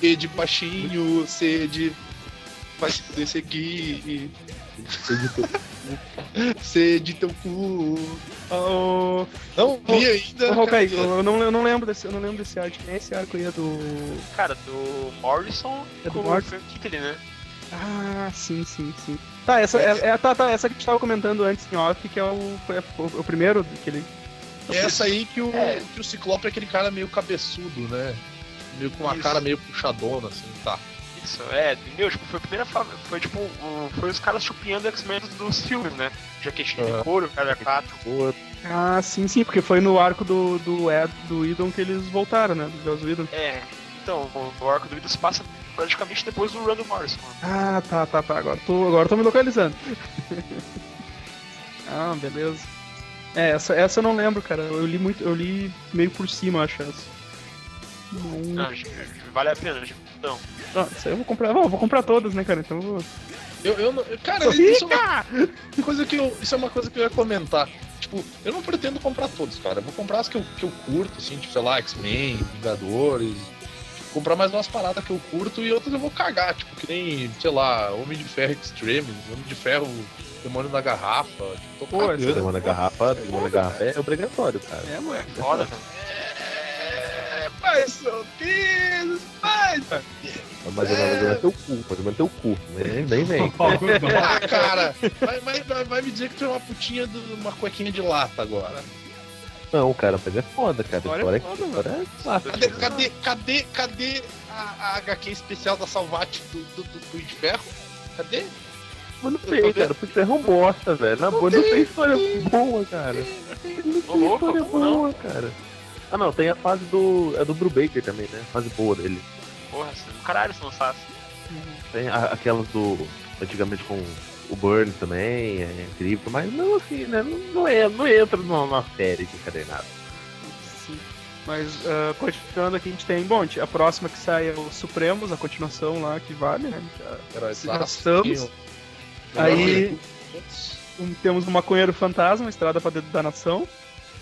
E de baixinho, C de. Vai se poder seguir. C de teu cu. O... Não vi ainda. Ô, Hawkeye, eu não, eu não lembro desse, eu não lembro desse arco. Quem é esse arco aí? É do. Cara, do Morrison É do com Morrison? o Frank Kickley, né? Ah, sim, sim, sim. Tá, essa, é, é- tá, tá, essa que a gente tava comentando antes em off, que é o, é o, o primeiro que ele. É essa aí que o, que o Ciclope é aquele cara meio cabeçudo, né? Meio com uma Isso. cara meio puxadona, assim, tá. Isso, é, meu, tipo, foi a primeira fa- Foi tipo, o- foi os caras chupinhando X-Men dos- filmes, né? Jaquetinho Aham. de couro, cara 4. Pô, Ah, sim, sim, porque foi no arco do, do, Ed, do Idon que eles voltaram, né? Do Joss Whedon. É, então, o, o arco do Widow se passa praticamente depois do Randall Morrison. mano. Ah, tá, tá, tá. Agora tô, agora tô me localizando. ah, beleza. É, essa, essa eu não lembro, cara. Eu li muito, eu li meio por cima, acho essa. Não, vale a pena, gente. Não. não, isso aí eu vou comprar. Eu vou comprar todas, né, cara? Então eu vou. Eu, eu não- cara, isso é, uma coisa que eu, isso é uma coisa que eu ia comentar. Tipo, eu não pretendo comprar todos, cara. Eu vou comprar as que eu, que eu curto, assim, tipo, sei lá, X-Men, Vingadores. Tipo, comprar mais umas paradas que eu curto e outras eu vou cagar, tipo, que nem, sei lá, Homem de Ferro Extreme, Homem de Ferro Demônio da Garrafa. Tipo, tô Pô, cagando. Demônio da garrafa, demônio da garrafa é obrigatório, cara. É, moleque. Foda, velho. É, mais solteiros, mais. Mas eu vou teu cu, pode manter o cu, nem, nem vem. Ah, cara, vai, vai, vai, me dizer que tu é uma putinha de uma cuequinha de lata agora. Não, cara, mas é foda, cara. História História, é foda, história é clássica. Cadê, cadê, cadê, cadê a, a HQ especial da Salvate do, do, do, do de Ferro? Cadê? Mas não tem, cara, porque é um bosta, velho. Na boa, não tem história boa, cara. Não tem louco, história boa, cara. Ah, não, tem a fase do. É do Brubaker também, né? A fase boa dele. Porra, assim, caralho, se não faz. Tem a- aquelas do. Antigamente com o Burn também, é incrível, mas não assim, né? Não, não, é, não entra numa série de encadernado. Sim. Mas ah, continuando aqui, a gente tem. Bom, a próxima que sai é o Supremos, a continuação lá que vale, né? Já- Já estamos. Aí um- temos o Maconheiro Fantasma, Estrada pra Dedo da Nação.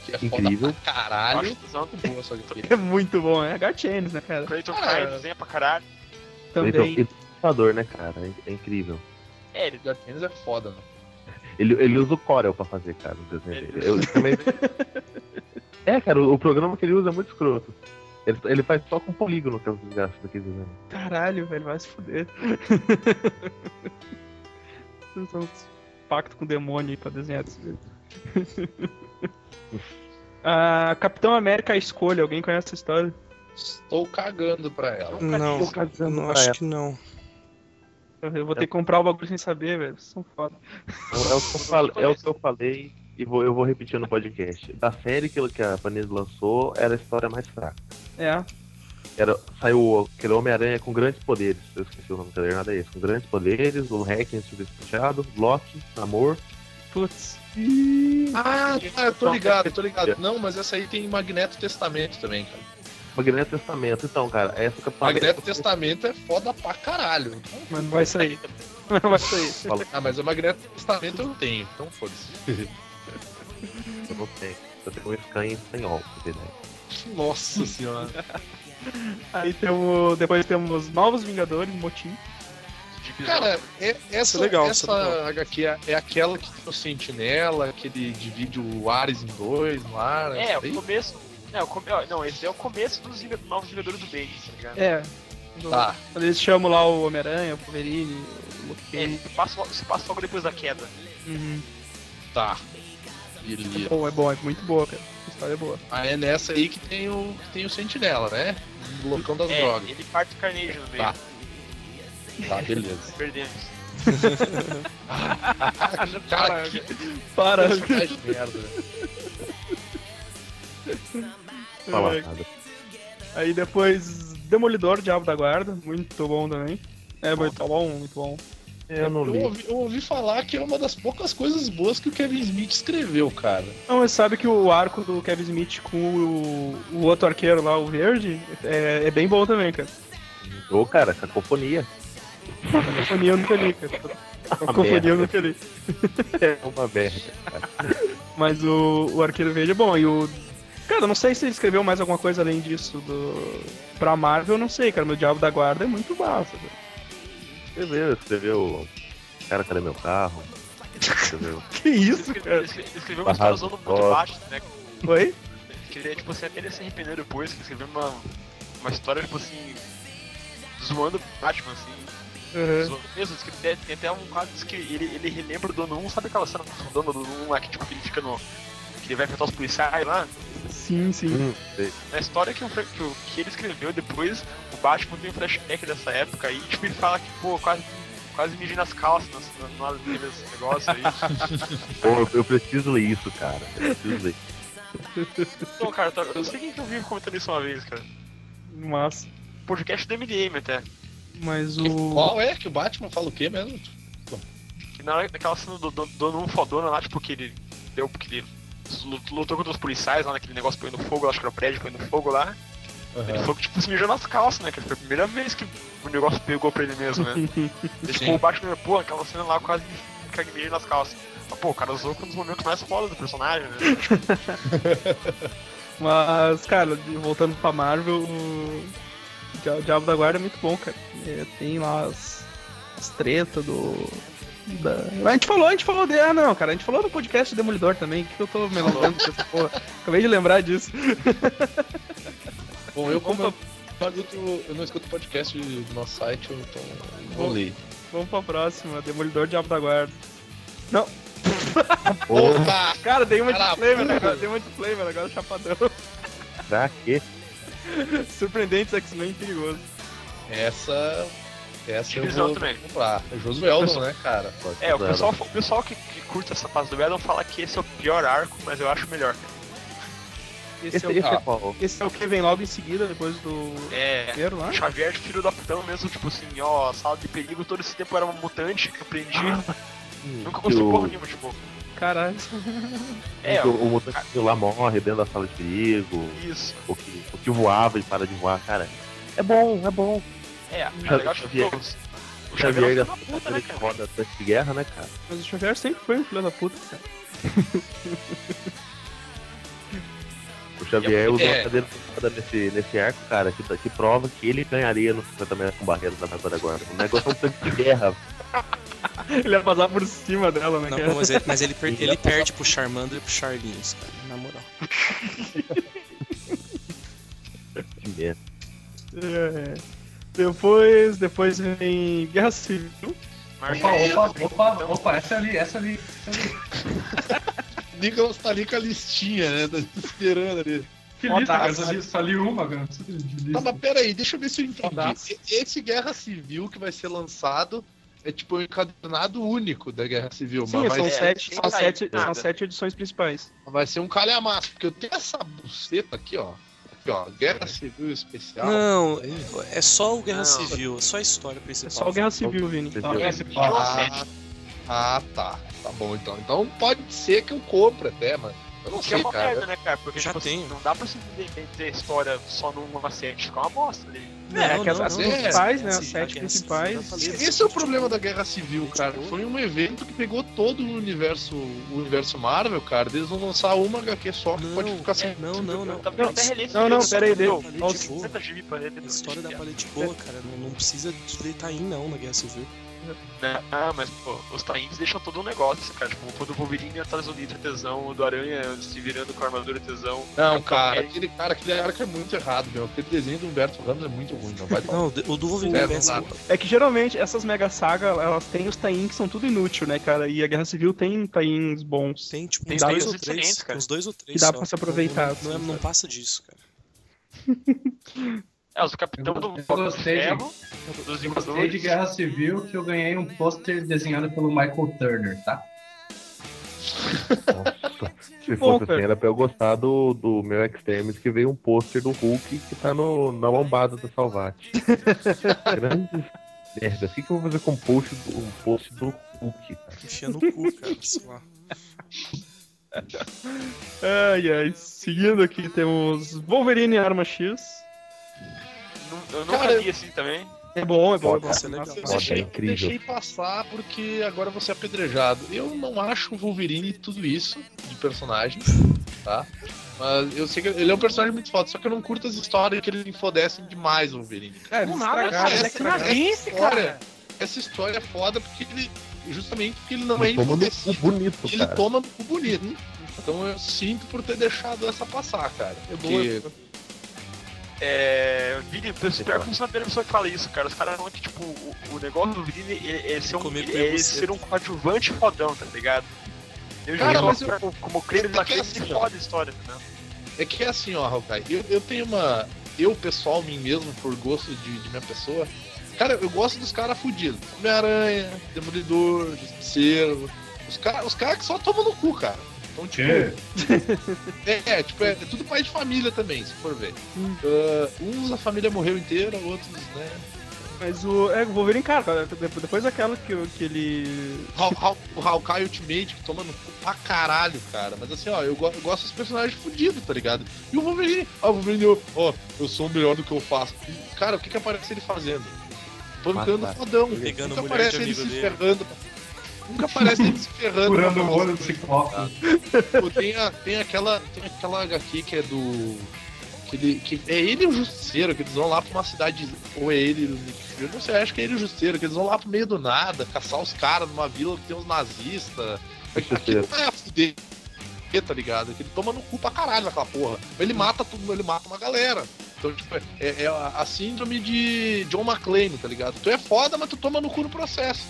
Que é foda Incrível. pra caralho. É muito bom, é H-Chains, né, cara? Clayton Kyne desenha pra caralho. Também. Ilustrador, né, cara? É, é incrível. É, ele Jardinos é foda, né? Ele, ele usa o Corel pra fazer, cara, o desenho Ele dele. Eu também... é, cara, o, o programa que ele usa é muito escroto. Ele, ele faz só com polígono que é os desgastes daquele desenho. Caralho, velho, vai se fuder. São uns pacto com o demônio aí pra desenhar desse jeito. Ah, Capitão América a escolha, alguém conhece essa história? Estou cagando pra ela. Não, Tô cagando não pra acho ela. que não. Eu vou ter que comprar o bagulho sem saber, velho. Vocês São foda. É, o- que eu falei, é o que eu falei e vou, eu vou repetir no podcast. Da série que, que a Panini lançou, era a história mais fraca. É. Era, saiu aquele Homem-Aranha com grandes poderes. Eu esqueci o nome do cadernado, é esse. Com grandes poderes, o Hacken subestimado, Loki, Namor. Putz. Ah, tá, eu tô ligado, eu tô ligado. Não, mas essa aí tem Magneto Testamento também, cara. Magneto Testamento. Então, cara, essa Capitão Magneto América- Testamento é foda pra caralho. Mas não vai sair. Não vai sair. Ah, mas o Magneto Testamento eu tenho, então foda-se. Eu não tenho. Eu tenho um scan em espanhol, ideia. Nossa senhora. Aí temos, depois temos Novos Vingadores, Motim. Cara, é- essa, é legal, essa isso é legal. HQ é, é aquela que tem o Sentinela, que ele divide o Ares em dois no ar. É, essa o começo. É, o come... ó, Não, esse é o começo dos novos Vingadores do Bendis, tá ligado? É. do- Tá. Quando eles chamam lá o Homem-Aranha, o Wolverine, o Luke É, Cage. se passa, logo- se passa logo depois da queda. Uhum. Tá. É Beleza. bom, é bom, é muito boa, cara. A história é boa. Aí é nessa aí que tem o, que tem o Sentinela, né? O loucão das é, drogas. ele parte o Carnage no meio. Tá. Tá, beleza. Perdemos. Cara, que Para. personagem merda. Fala É. nada. Aí depois Demolidor, Diabo da Guarda, muito bom também. É, muito bom, muito bom. Eu não Eu ouvi, eu ouvi falar que é uma das poucas coisas boas que o Kevin Smith escreveu, cara. Não, mas sabe que o arco do Kevin Smith com o, o outro arqueiro lá, o verde, é, é bem bom também, cara. Ô, cara, cacofonia. Cacofonia eu nunca li, cara. Cacofonia eu nunca li. É uma merda, cara. Mas o, o Arqueiro Verde é bom. E o. Cara, eu não sei se ele escreveu mais alguma coisa além disso do. Pra Marvel, eu não sei, cara. Meu Diabo da Guarda é muito massa, cara. Escreveu, escreveu. Cara, cadê meu carro? Escreveu. Que isso, Ele cara? escreveu, ele escreveu uma história usando muito baixo, né? Oi? Que ele, tipo assim, até ele se arrependeu depois, que ele escreveu uma, uma história, tipo assim, zoando o Batman, assim. Uhum. Mesmo, que tem, tem até um quadro que ele, ele relembra o Dono 1, sabe aquela cena do Dono do 1 lá que, tipo, que ele fica no... Que ele vai enfrentar os policiais lá? Sim, sim. Hum. Na história que, o, que, o- que ele escreveu depois, o Batman tem um flashback dessa época e, tipo, ele fala que, pô, quase, quase mijei nas calças na, na, nesse negócio aí. Pô, eu, eu preciso ler isso, cara. Eu preciso ler. Então, cara, eu sei quem que eu vi comentando isso uma vez, cara. Massa. Podcast do MDM até. Mas o. Qual é que o Batman fala o quê mesmo? Que na hora daquela cena do do- dono um fodona lá, tipo, que ele deu, porque ele lutou contra os policiais lá naquele negócio põe no fogo, acho que era o prédio põe no fogo lá. Ele falou que tipo, se mijou nas calças, né? Que foi a primeira vez que o negócio pegou pra ele mesmo, né? Ele ficou o Batman, pô, aquela cena lá quase me caguei nas calças. Mas, pô, o cara usou um dos momentos mais foda do personagem, né? Mas, cara, voltando pra Marvel, o o Diabo da Guarda é muito bom, cara. É, tem lá as, as tretas do. da- A gente falou, a gente falou de. Ah, não, cara, a gente falou no podcast Demolidor também. que eu tô me lembrando dessa porra? Acabei de lembrar disso. Bom, eu como eu, não escuto- eu não escuto podcast do nosso site, eu então vou ler. Vamos pra próxima, Demolidor Diabo da Guarda. Não, Opa! cara, dei uma Cara, disclaimer agora, dei uma disclaimer agora, chapadão. Pra quê? Surpreendentes X-Men perigoso. Essa. Essa eu vou também. comprar. É Josueldon, né, cara? É, o pessoal, o pessoal que, que curte essa fase do Edom fala que esse é o pior arco, mas eu acho melhor. Esse, Esse, é, o, esse é Ah. qual? esse é o que vem logo em seguida, depois do É. primeiro lá. Xavier de filho da putão mesmo, tipo assim, ó, sala de perigo, todo esse tempo era uma mutante que eu aprendi. Nunca Que conseguiu o- porra nenhuma, tipo. Caralho. É, que o, o mutante lá morre dentro da sala de perigo. isso. O que, o que voava e para de voar, cara. É bom, é bom. É, é Xavier- legal que Xavier- o Xavier é da puta, né, que cara? roda tanque de guerra, né, cara? Mas o Xavier sempre foi um filho da puta, cara. O Xavier usou É. a cadeira de roda nesse, nesse arco, cara, que, que prova que ele ganharia no 50 metros com barreira da agora. O negócio é um tanque de guerra. Ele ia passar por cima dela, né, Não, cara? mas ele, mas ele, per- ele perde pro Charmander e pro Charlinhos, cara, na moral. É. Depois, depois vem Guerra Civil. Opa, opa, opa, opa, essa ali, essa ali. Essa ali. Nicolas tá ali com a listinha, né? Tá esperando ali. Que lista, cara, só li, só li uma, cara. Tá, mas pera aí, deixa eu ver se eu entendi. Esse Guerra Civil que vai ser lançado é tipo um encadernado único da Guerra Civil, Sim, mas são, vai, é, sete, são, sete, nada. são sete edições principais. vai ser um calhamaço, porque eu tenho essa buceta aqui, ó. Aqui, ó, Guerra Civil Especial. Não, é só o Guerra Não. Civil, é só a história É principal. só Guerra Civil, Vini. Tá. É, Ah, sete. ah, tá. Tá bom então. Então pode ser que eu compre até, mas Eu não Que é sei, uma cara. merda, né, cara? Porque Já tipo, tem. não dá pra se ter história só numa série, fica uma bosta ali. É, Não, que as, não, as não, principais, não, né? As a sete principais. Esse é o problema da Guerra Civil, cara. Foi um evento que pegou todo o universo, o universo Marvel, cara. Eles vão lançar uma HQ só que Não, pode ficar sem. é, não, não, não. Não, não, esse pera aí, livro, deixa- meu, olha, 50 gibi pra ler A depois história da de- palete boa, cara. Não, não precisa de Taim, não, na Guerra Civil. Né? Ah, mas pô, os tains deixam todo um negócio, cara. Tipo, quando o Wolverine atrás do Nitro é tesão, o do Aranha se virando com a armadura é tesão. Não, Capitão cara, América- aquele cara, aquele arco é muito errado, meu. Aquele desenho do Humberto Ramos é muito ruim, não vai. Não, o do Wolverine É, é não dá. É que geralmente essas mega sagas, elas têm os tains que são tudo inútil, né, cara? E a Guerra Civil tem tains bons. Tem, tipo, Tem uns dois dois ou três. cara. Uns dois ou três. Que dá só. pra se aproveitar, Não, não, é- assim, não sabe? passa disso, cara. É, os Capitão Eu do gostei, Ferro, dos Gostei de. Guerra Civil que eu ganhei um pôster desenhado pelo Michael Turner, tá? Nossa, se bom, fosse cara. assim, era pra eu gostar do, do meu Extremis que veio um pôster do Hulk que tá no, na lombada da Salvate. Grandes merda. O que, que eu vou fazer com um post do, um post do Hulk, cara? Enfia no cu, cara. Sei lá. Ai, ai. Seguindo aqui temos Wolverine Arma X. Eu nunca Cara, vi assim também. É bom, é bom, é bom. Foda. Isso é legal. Eu deixei, é incrível. deixei passar porque agora você é apedrejado. Eu não acho o Wolverine tudo isso de personagem, tá? Mas eu sei que ele é um personagem muito foda, só que eu não curto as histórias que eles infodecem demais o Wolverine. É, Não nada, cara. É essa- essa cara. história- Essa história é foda porque ele. Justamente porque ele não Ele é infodecido. bonito, Ele cara. toma no cu bonito. Então eu sinto por ter deixado essa passar, cara. É Porque boa. É. Vini, pior que eu não sou a primeira pessoa que fala isso, cara. Os caras falam que, tipo, o, o negócio do Vini é, é ser um, é ser um coadjuvante fodão, tá ligado? Eu já Cara, sou mas eu- como, como creme é da que creme assim, de ó. foda a história, né? É que é assim, ó, Hawkeye, eu, eu tenho uma. Eu, pessoal, mim mesmo, por gosto de, de minha pessoa. Cara, eu gosto dos caras fudidos. Homem-Aranha, Demolidor, Justiceiro. Os caras os cara que só tomam no cu, cara. Então, tipo. É, é, tipo, é, é tudo pai de família também, se for ver. Ah, uns a família morreu inteira, outros, né? Mas o, é, o Wolverine, cara, cara, depois daquela que, que ele. O Hawkeye Ultimate, que toma no cu pra caralho, cara. Mas assim, ó, eu, go- eu gosto dos personagens fudidos, tá ligado? E o Wolverine, ó, o Wolverine, ó, ó, eu sou o melhor do que eu faço. E, cara, o que que aparece ele fazendo? Pancando fodão. Pegando a mulher aparece ele se dele. ferrando. Nunca aparece ele se ferrando. Curando o olho do Ciclope. Pô, tem, a, tem, aquela, tem aquela HQ que é do. Que ele, que é ele e o Justiceiro, que eles vão lá pra uma cidade. Ou é ele e o Nick Fury, eu não sei, acho que é ele e o Justiceiro, que eles vão lá pro meio do nada, caçar os caras numa vila que tem uns nazistas. Aquilo não é a fuder, tá ligado? Que ele toma no cu pra caralho naquela porra. Ele mata tudo, ele mata uma galera. Então, tipo, é, é a, a síndrome de John McClane, tá ligado? Tu é foda, mas tu toma no cu no processo.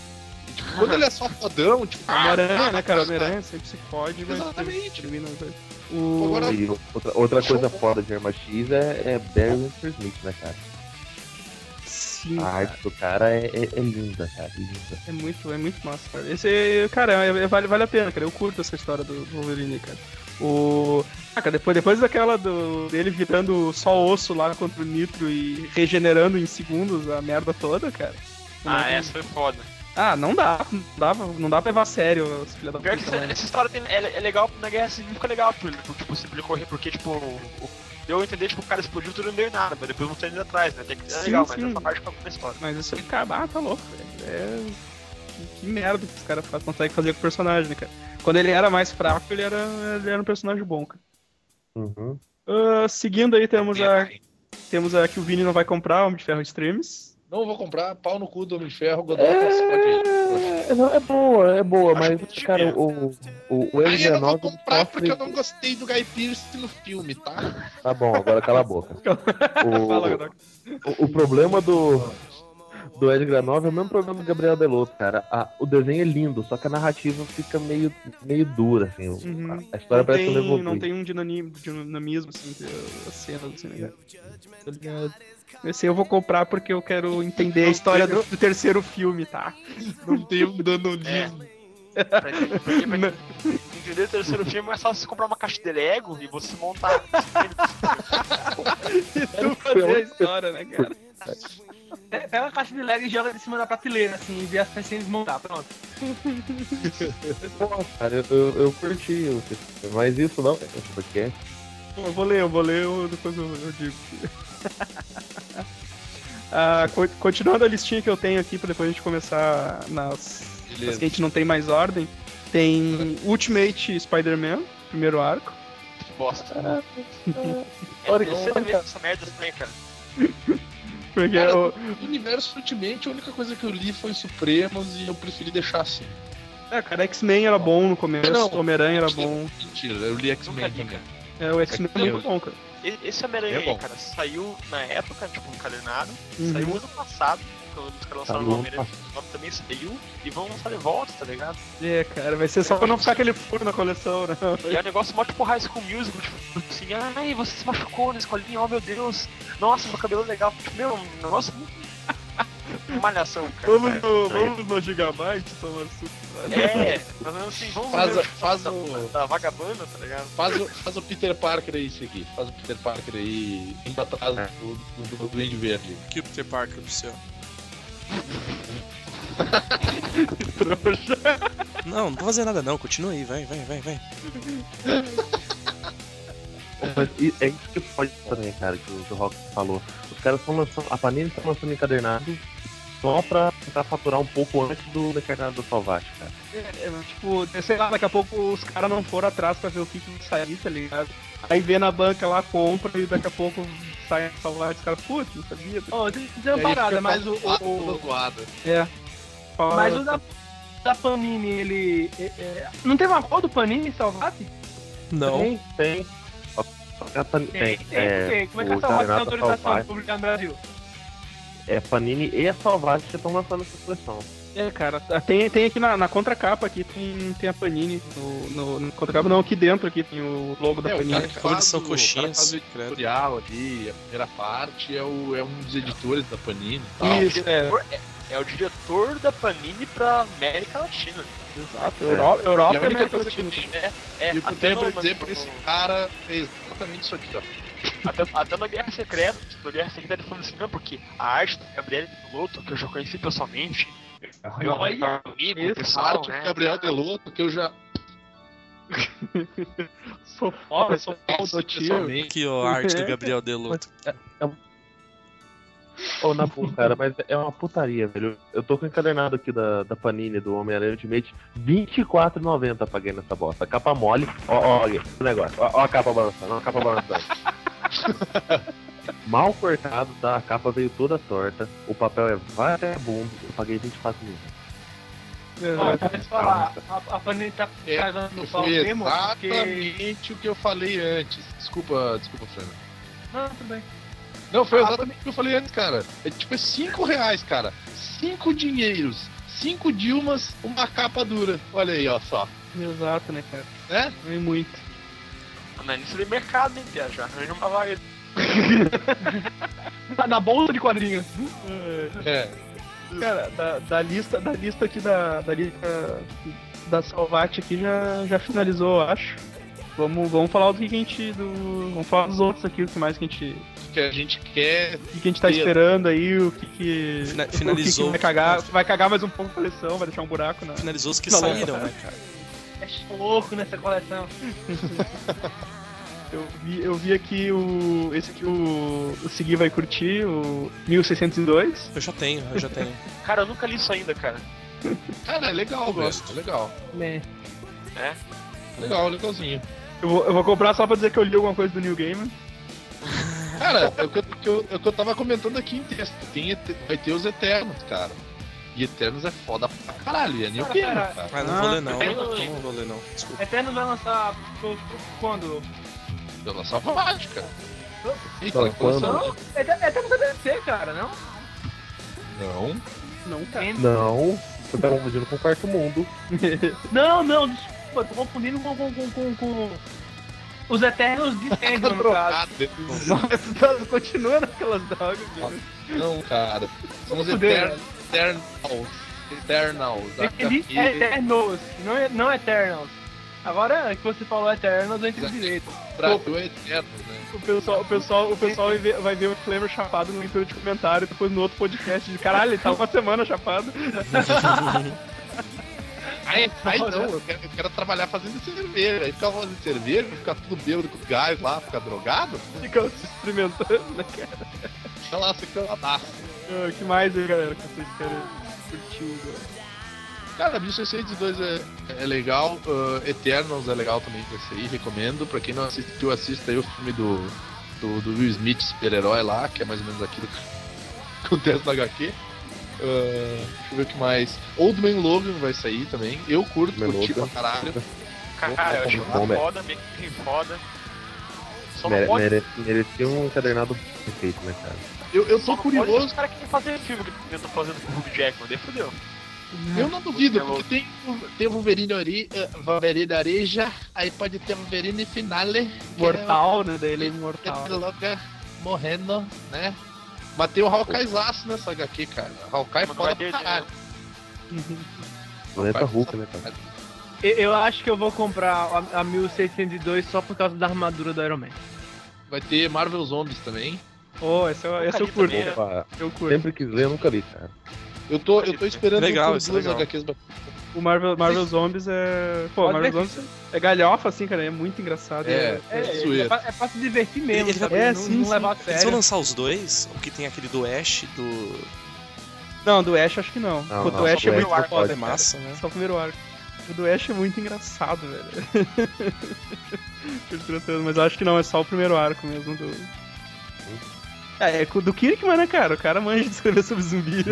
Quando ele é só fodão, tipo. Homem-Aranha, né, cara? ah, Homem-Aranha sempre se fode, mas. Exatamente. termina- O... Agora- outra, outra coisa foda de Arma X é, é Barry Windsor Smith, né, cara? Sim, A cara. arte do cara é, é- é linda, cara. Linda. É muito, é muito massa, cara. Esse, cara, é- é- vale, vale a pena, cara. Eu curto essa história do do Wolverine, cara. O. Ah, cara, depois, depois daquela do, dele virando só osso lá contra o Nitro e regenerando em segundos a merda toda, cara. Ah, é- essa foi foda. Ah, não dá, não dá, pra- não dá pra levar a sério os filha da Pior que puta. essa, né? essa história tem- é, é legal na Guerra Civil, fica legal por, por tipo, se ele correr, porque, tipo, o- deu a entender, tipo, o cara explodiu tudo e não deu em nada, mas depois não tem indo atrás, né? Tem que, é Sim, legal, sim. mas essa parte fica na história. Mas isso aí, cara, ah, tá louco, velho. É. que- Que merda que os caras conseguem fazer com o personagem, né, cara? Quando ele era mais fraco, ele era, ele era um personagem bom, cara. Uhum. Ah, seguindo aí, temos a. Temos a que o Vini não vai comprar, Homem de Ferro Extremes. Não vou comprar, pau no cu do Homem de Ferro, Godot pode ir. É, não, é boa, é boa, Acho mas, cara, o, o, o Aí eu não vou L19 comprar porque eu não gostei do Guy Pearce no filme, tá? Tá bom, agora cala a boca. Fala, O, o, o problema do, do Edgar 9 é o mesmo problema do Gabriel Delotto, cara. A- o desenho é lindo, só que a narrativa fica meio, meio dura, assim. Uhum. A, a história não, parece que não tem, evolui. não tem um dinami- dinamismo, assim, as cenas, assim, né? Tá ligado? Esse eu vou comprar porque eu quero entender a história do, do terceiro filme, tá? Não tem um danonismo. Pra, porque pra entender o terceiro filme é só você comprar uma caixa de Lego e você montar. E tu fazer a história, né, cara? Pe- Pega a caixa de Lego e joga de cima da prateleira, assim, e vê as pecinhas desmontar. Pronto. Pô, cara, eu, eu, eu curti o mas isso não é podcast. Eu vou ler, eu vou ler, eu- depois eu, eu digo. Ah, co- continuando a listinha que eu tenho aqui pra depois a gente começar nas, nas que a gente não tem mais ordem. Tem Ultimate Spider-Man, primeiro arco. Bosta. É, É a terceira vez essa merda também, cara. Porque Cara, o- no universo Ultimate, a única coisa que eu li foi Supremos e eu preferi deixar assim. é, cara, X-Men era bom no começo. Homem-Aranha era bom. Mentira, eu li X-Men também. É, o X-Men é muito bom, cara. Esse Homem-Aranha É aí, cara, saiu na época, tipo, encadernado. Uhum. Saiu ano passado, quando os caras lançaram Saiu o Homem-Aranha também saiu. E vão lançar de volta, tá ligado? É, cara, vai ser só pra não ficar aquele furo na coleção, né? E é um negócio mó tipo High School Musical, tipo assim, ai, você se machucou na escolinha, oh meu Deus, nossa, meu cabelo é legal. Tipo, meu, um negócio muito. Malhação, cara. Vamos no, vamos no Gigabyte tomar suco. É, mas assim, vamos Faz, ver faz, da, o, da vagabanda, tá ligado? faz, o, faz o Peter Parker aí, isso aqui. Faz o Peter Parker aí, indo atrás do, do, do Duende Verde. Que o Peter Parker do céu. Trouxa. Não, não vou fazer nada não, continua aí, vai, vai, vai, vai. I- é isso que pode também, cara, que o, que o Rock falou. Os caras estão lançando. A Panini tá lançando encadernado só pra tentar faturar um pouco antes do encadernado do Salvate, cara. É, mas, tipo, sei lá, daqui a pouco os caras não foram atrás pra ver o que que sair, tá ligado? Aí vê na banca lá, compra e daqui a pouco sai a salvar os caras, putz, não sabia. Ó, tem tem uma parada, mas o. o, o. É. Fala- mas o da, da Panini, ele. é- é- não tem uma cor do Panini Salvati? Não. Tem, tem. Pan- tem, Tem, é, como é que a o Salvati tem autorização Salvate, de publicar no Brasil? É Panini e a Salvate que estão lançando essa coleção. É, cara, tem, tem aqui na, na contracapa aqui, tem, tem a Panini. No, no, na contracapa não, aqui dentro aqui tem o logo da É, o Panini. cara que faz são o- o coxinhas, cara que faz o credo. editorial ali, a primeira parte, é, o, é um dos editores da Panini e tal. Isso, é. É, é o diretor da Panini pra América Latina. Exato, Europa, Europa E a única América coisa Latina. É, é e o que eu até tenho no, pra dizer no- esse cara é exatamente isso aqui, ó. Até, até na Guerra Secreta, na Guerra Secreta ele falou assim, não, porque a arte do Gabriel Piloto, que eu já conheci pessoalmente, eu Olha, amigo, Esse pessoal, arte né? do Gabriel Deloto, que eu já Sou foda, sou foda tio. pessoalmente. Aqui, ó, a arte do Gabriel Deluto. Ô, na boa, cara, mas é uma putaria, velho. Eu tô com o encadernado aqui da, da Panini, do Homem-Aranha Ultimate, R$24,90 paguei nessa bosta. Capa mole, ó, ó, olha o negócio, ó, ó a capa balançando, ó a capa balançando. Mal cortado, tá? A capa veio toda torta, o papel é vagabundo, eu paguei 24 mil. Vou te falar, a, a Panini tá É, cagando no pau Foi mesmo, porque... exatamente o que eu falei antes. Desculpa, desculpa, Fran. Não, tudo bem. Não, foi exatamente o que eu falei antes, cara. É tipo, é 5 reais, cara. 5 dinheiros. 5 Dilmas, uma capa dura. Olha aí, ó, só. Exato, né, cara? Não é muito. Na lista de mercado, hein, Pia? Já arranja uma vaga. Tá na bolsa de quadrinhos. É. Cara, da, da lista, da lista aqui da, da lista da Salvati aqui já, já finalizou, eu acho. Vamos, vamos falar do que a gente. Do, vamos falar dos outros aqui, o que mais que a gente. O que a gente quer. O que, que a gente tá Ter. esperando aí, o que que. Fina- O que, finalizou. que vai cagar. Vai cagar mais um pouco a coleção, vai deixar um buraco na. Finalizou os que saíram, né, cara? É louco nessa coleção. Eu vi, eu vi aqui o. Esse aqui o. O Segui vai curtir, o 1602. Eu já tenho, eu já tenho. Cara, eu nunca li isso ainda, cara. Cara, é legal, velho. É legal. Né? É? Legal, legalzinho. Eu vou, eu vou comprar só pra dizer que eu li alguma coisa do New Game. Cara, é o que eu, eu, é o que eu tava comentando aqui em texto. Tem, vai ter os Eternos, cara. E Eternos é foda pra caralho. É New Cara, Game, cara, cara. Ah, não vou ler não. eu- Não vou ler não. Desculpa. Eterno vai lançar quando? Pela Salvate, cara. E coleção? Não, Eterno Eterno vai DC, cara, não? Não. Não, cara. Não, você tá confundindo com o quarto mundo. Não, não, desculpa, tô confundindo com, com, com, com, com os Eternos de Sandman, no caso. Nossa, continua naquelas drogas. cara. Não, cara. São os Fudeu, Etern- Eternals. Eternals. É Eternos, não, é, não Eternals. Agora que você falou Eternos, eu entendi direito. Brasil é eterno, né? O pessoal, o pessoal, o pessoal vai, ver, vai ver o Flavor chapado no leitura de comentário, depois no outro podcast de caralho, ele tá uma semana chapado. Aí, aí não, eu quero, eu quero trabalhar fazendo cerveja. Aí ficar fazendo cerveja, ficar tudo bêbado com gás lá, ficar drogado. Fica se experimentando, né, cara? Fica lá, você fica lá. O que mais aí, galera, que vocês querem curtir agora? Cara, 1602 é, é legal, uh, Eternals é legal também pra você ir, recomendo. Pra quem não assistiu, assista aí o filme do, do, do Will Smith, super-herói lá, que é mais ou menos aquilo que acontece no HQ. Uh, deixa eu ver o que mais. Old Man Logan vai sair também. Eu curto, Man curti pra caralho. Cara, eu acho Bom, uma foda, meio que foda. Só não Mere, pode. mere, merecia um encadernado perfeito, né, cara? Eu, eu tô curioso, os caras que fazer filme que eu tô fazendo com o Hugh Jackman, daí fudeu. Eu não duvido, É porque tem, o- tem o Wolverine Ori, eh, Wolverine Areja, aí pode ter Wolverine Finale. Mortal, né? É é imortal. o Logan morrendo, né? Mas tem o Hawkeyezaço nessa HQ, cara. Hawkeye é foda pra caralho. Planeta Hulk, né, cara? Eu, acho que eu vou comprar a, a 1602 só por causa da armadura do Iron Man. Vai ter Marvel Zombies também. Oh, esse, eu- esse eu curto. também, né? Opa, Eu curto. sempre quis ler, eu nunca li, cara. Eu tô, eu tô esperando Legal, por isso é duas legal. HQs O Marvel, Marvel Zombies é. Pô, Pode Marvel Zombies é galhofa, assim, cara. É muito engraçado. É, É, é, é, zoeira. pra, é pra se divertir mesmo, Ele sabe? É, não, sim, não sim. levar a Eles vão sério. lançar os dois? O que tem aquele do Ash, do. Não, do Ash acho que não. Não, Pô, não, do Ash é muito foda, pode, é massa, né? Só o primeiro arco. O do Ash é muito engraçado, velho. Mas eu acho que não, é só o primeiro arco mesmo do. É, é do Kirkman, né, cara? O cara manja de escrever sobre zumbi.